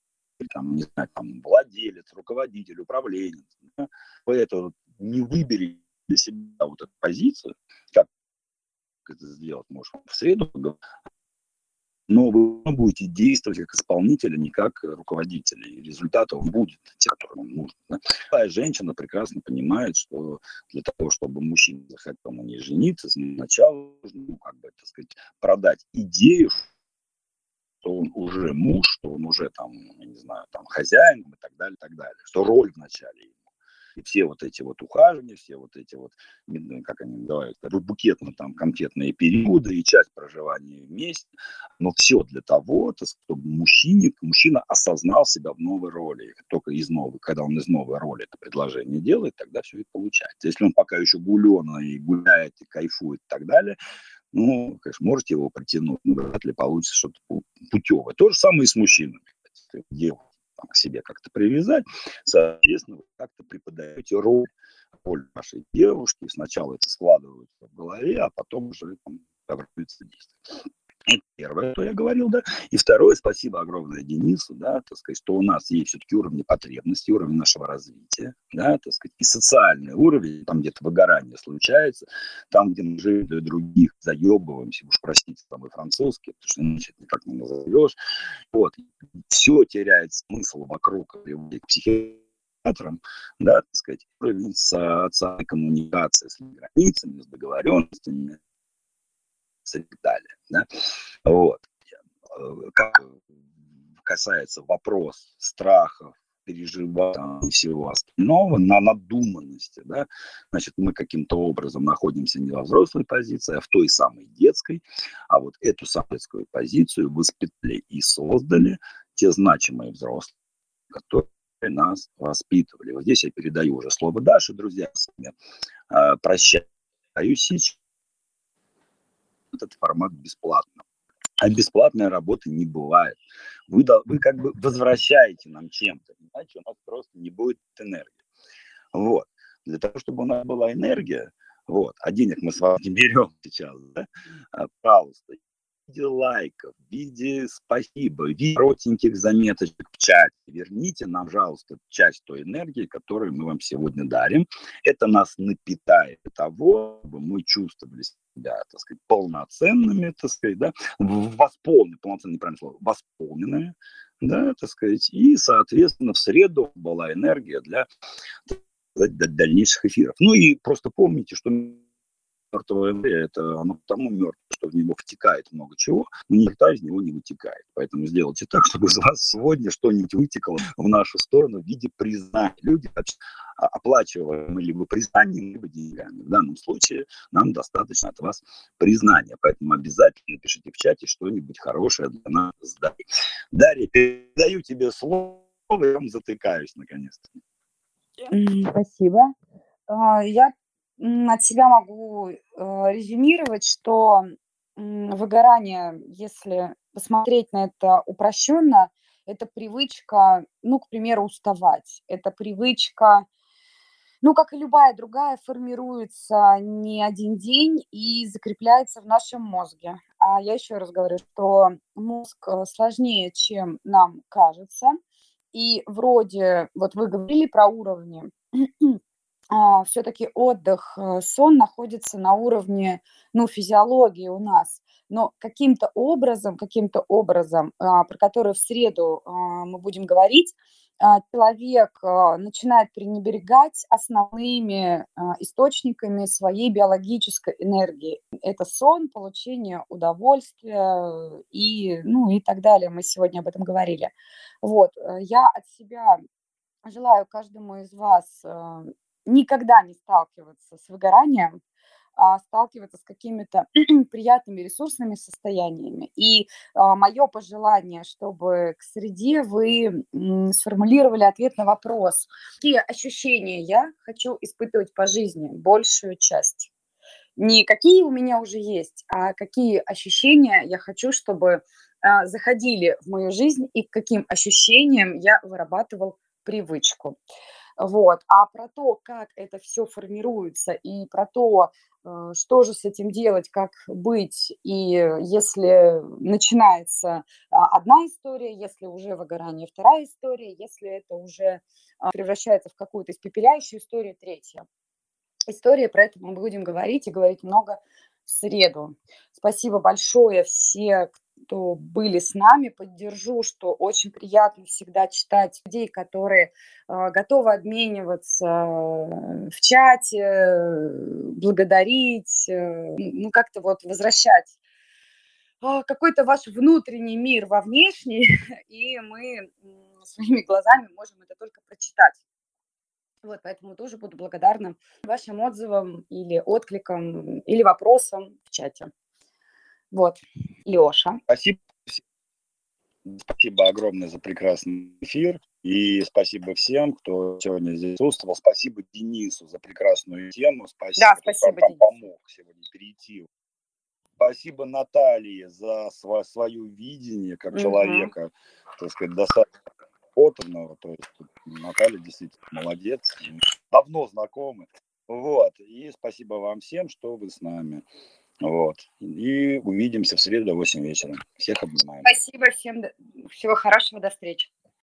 там, не знаю, там, владелец, руководитель, управленец, да, вы это не выбери для себя вот эту позицию, как это сделать можно в среду, но вы будете действовать как исполнитель, а не как руководитель. И результатов будет те, которые вам нужны. Да? Женщина прекрасно понимает, что для того, чтобы мужчина захотел на ней жениться, сначала нужно, ну, как бы, так сказать, продать идею, что он уже муж, что он уже там, я не знаю, там хозяин и так далее, и так далее, что роль вначале и все вот эти вот ухаживания, все вот эти вот, как они называют, букетно там конфетные периоды и часть проживания вместе, но все для того, чтобы мужчине, мужчина осознал себя в новой роли, только из новой, когда он из новой роли это предложение делает, тогда все и получается. Если он пока еще гуленый и гуляет, и кайфует и так далее, ну, конечно, можете его притянуть, но вряд ли получится что-то путевое. То же самое и с мужчинами. Делать там, к себе как-то привязать, соответственно, вы как-то преподаете роль, роль вашей девушки, сначала это складывается в голове, а потом уже там, действие. Это первое, что я говорил, да. И второе, спасибо огромное Денису, да, так сказать, что у нас есть все-таки уровни потребностей, уровень нашего развития, да, так сказать, и социальный уровень, там где-то выгорание случается, там, где мы живем для других, заебываемся, уж простите, там и французский, потому что иначе никак не назовешь. Вот, все теряет смысл вокруг, к психиатрам, да, так сказать, уровень социальной коммуникации с границами, с договоренностями, так далее. Да? Вот. Как касается вопрос страхов, переживаний и всего остального, на надуманности, да, значит, мы каким-то образом находимся не во взрослой позиции, а в той самой детской, а вот эту самую детскую позицию воспитали и создали те значимые взрослые, которые нас воспитывали. Вот здесь я передаю уже слово Даше, друзья, с вами э, прощаюсь сейчас этот формат бесплатно. А бесплатной работы не бывает. Вы, вы как бы возвращаете нам чем-то, иначе у нас просто не будет энергии. Вот. Для того, чтобы у нас была энергия, вот, а денег мы с вами не берем сейчас, да, а, пожалуйста, виде лайков, в виде спасибо, в виде коротеньких заметочек в чате. Верните нам, пожалуйста, часть той энергии, которую мы вам сегодня дарим. Это нас напитает того, чтобы мы чувствовали себя, так сказать, полноценными, так сказать, да, восполненными, полноценное неправильное слово, восполненными, да, так сказать, и, соответственно, в среду была энергия для дальнейших эфиров. Ну и просто помните, что мертвое время, это оно потому мертвое, что в него втекает много чего, но никто из него не вытекает. Поэтому сделайте так, чтобы из вас сегодня что-нибудь вытекло в нашу сторону в виде признания. Люди оплачиваемы либо признанием, либо деньгами. В данном случае нам достаточно от вас признания. Поэтому обязательно пишите в чате что-нибудь хорошее для нас с Дарьей. Дарья, передаю тебе слово, я вам затыкаюсь наконец-то. Спасибо. А, я от себя могу э, резюмировать, что выгорание, если посмотреть на это упрощенно, это привычка, ну, к примеру, уставать. Это привычка, ну, как и любая другая, формируется не один день и закрепляется в нашем мозге. А я еще раз говорю, что мозг э, сложнее, чем нам кажется. И вроде, вот вы говорили про уровни, все-таки отдых, э, сон находится на уровне, ну, физиологии у нас. Но каким-то образом, каким-то образом, а, про который в среду а, мы будем говорить, человек начинает пренебрегать основными источниками своей биологической энергии. Это сон, получение удовольствия и, ну, и так далее. Мы сегодня об этом говорили. Вот, э, я от себя желаю каждому из вас никогда не сталкиваться с выгоранием, а сталкиваться с какими-то приятными ресурсными состояниями. И а, мое пожелание, чтобы к среде вы сформулировали ответ на вопрос, какие ощущения я хочу испытывать по жизни, большую часть. Не какие у меня уже есть, а какие ощущения я хочу, чтобы а, заходили в мою жизнь и к каким ощущениям я вырабатывал привычку. Вот. А про то, как это все формируется, и про то, э, что же с этим делать, как быть, и если начинается а, одна история, если уже выгорание вторая история, если это уже а, превращается в какую-то испепеляющую историю третья. История, про это мы будем говорить и говорить много в среду. Спасибо большое все, кто были с нами, поддержу, что очень приятно всегда читать людей, которые э, готовы обмениваться в чате, благодарить, э, ну как-то вот возвращать э, какой-то ваш внутренний мир во внешний, и мы своими глазами можем это только прочитать. Вот, поэтому тоже буду благодарна вашим отзывам или откликам, или вопросам в чате. Вот, Леша. Спасибо. Спасибо огромное за прекрасный эфир. И спасибо всем, кто сегодня здесь присутствовал. Спасибо Денису за прекрасную тему. Спасибо, да, спасибо кто помог сегодня перейти. Спасибо Наталье за св- свое видение как угу. человека, так сказать, достаточно опытного. То есть Наталья действительно молодец. Давно знакомы. Вот. И спасибо вам всем, что вы с нами. Вот. И увидимся в среду в 8 вечера. Всех обнимаем. Спасибо всем. Всего хорошего. До встречи.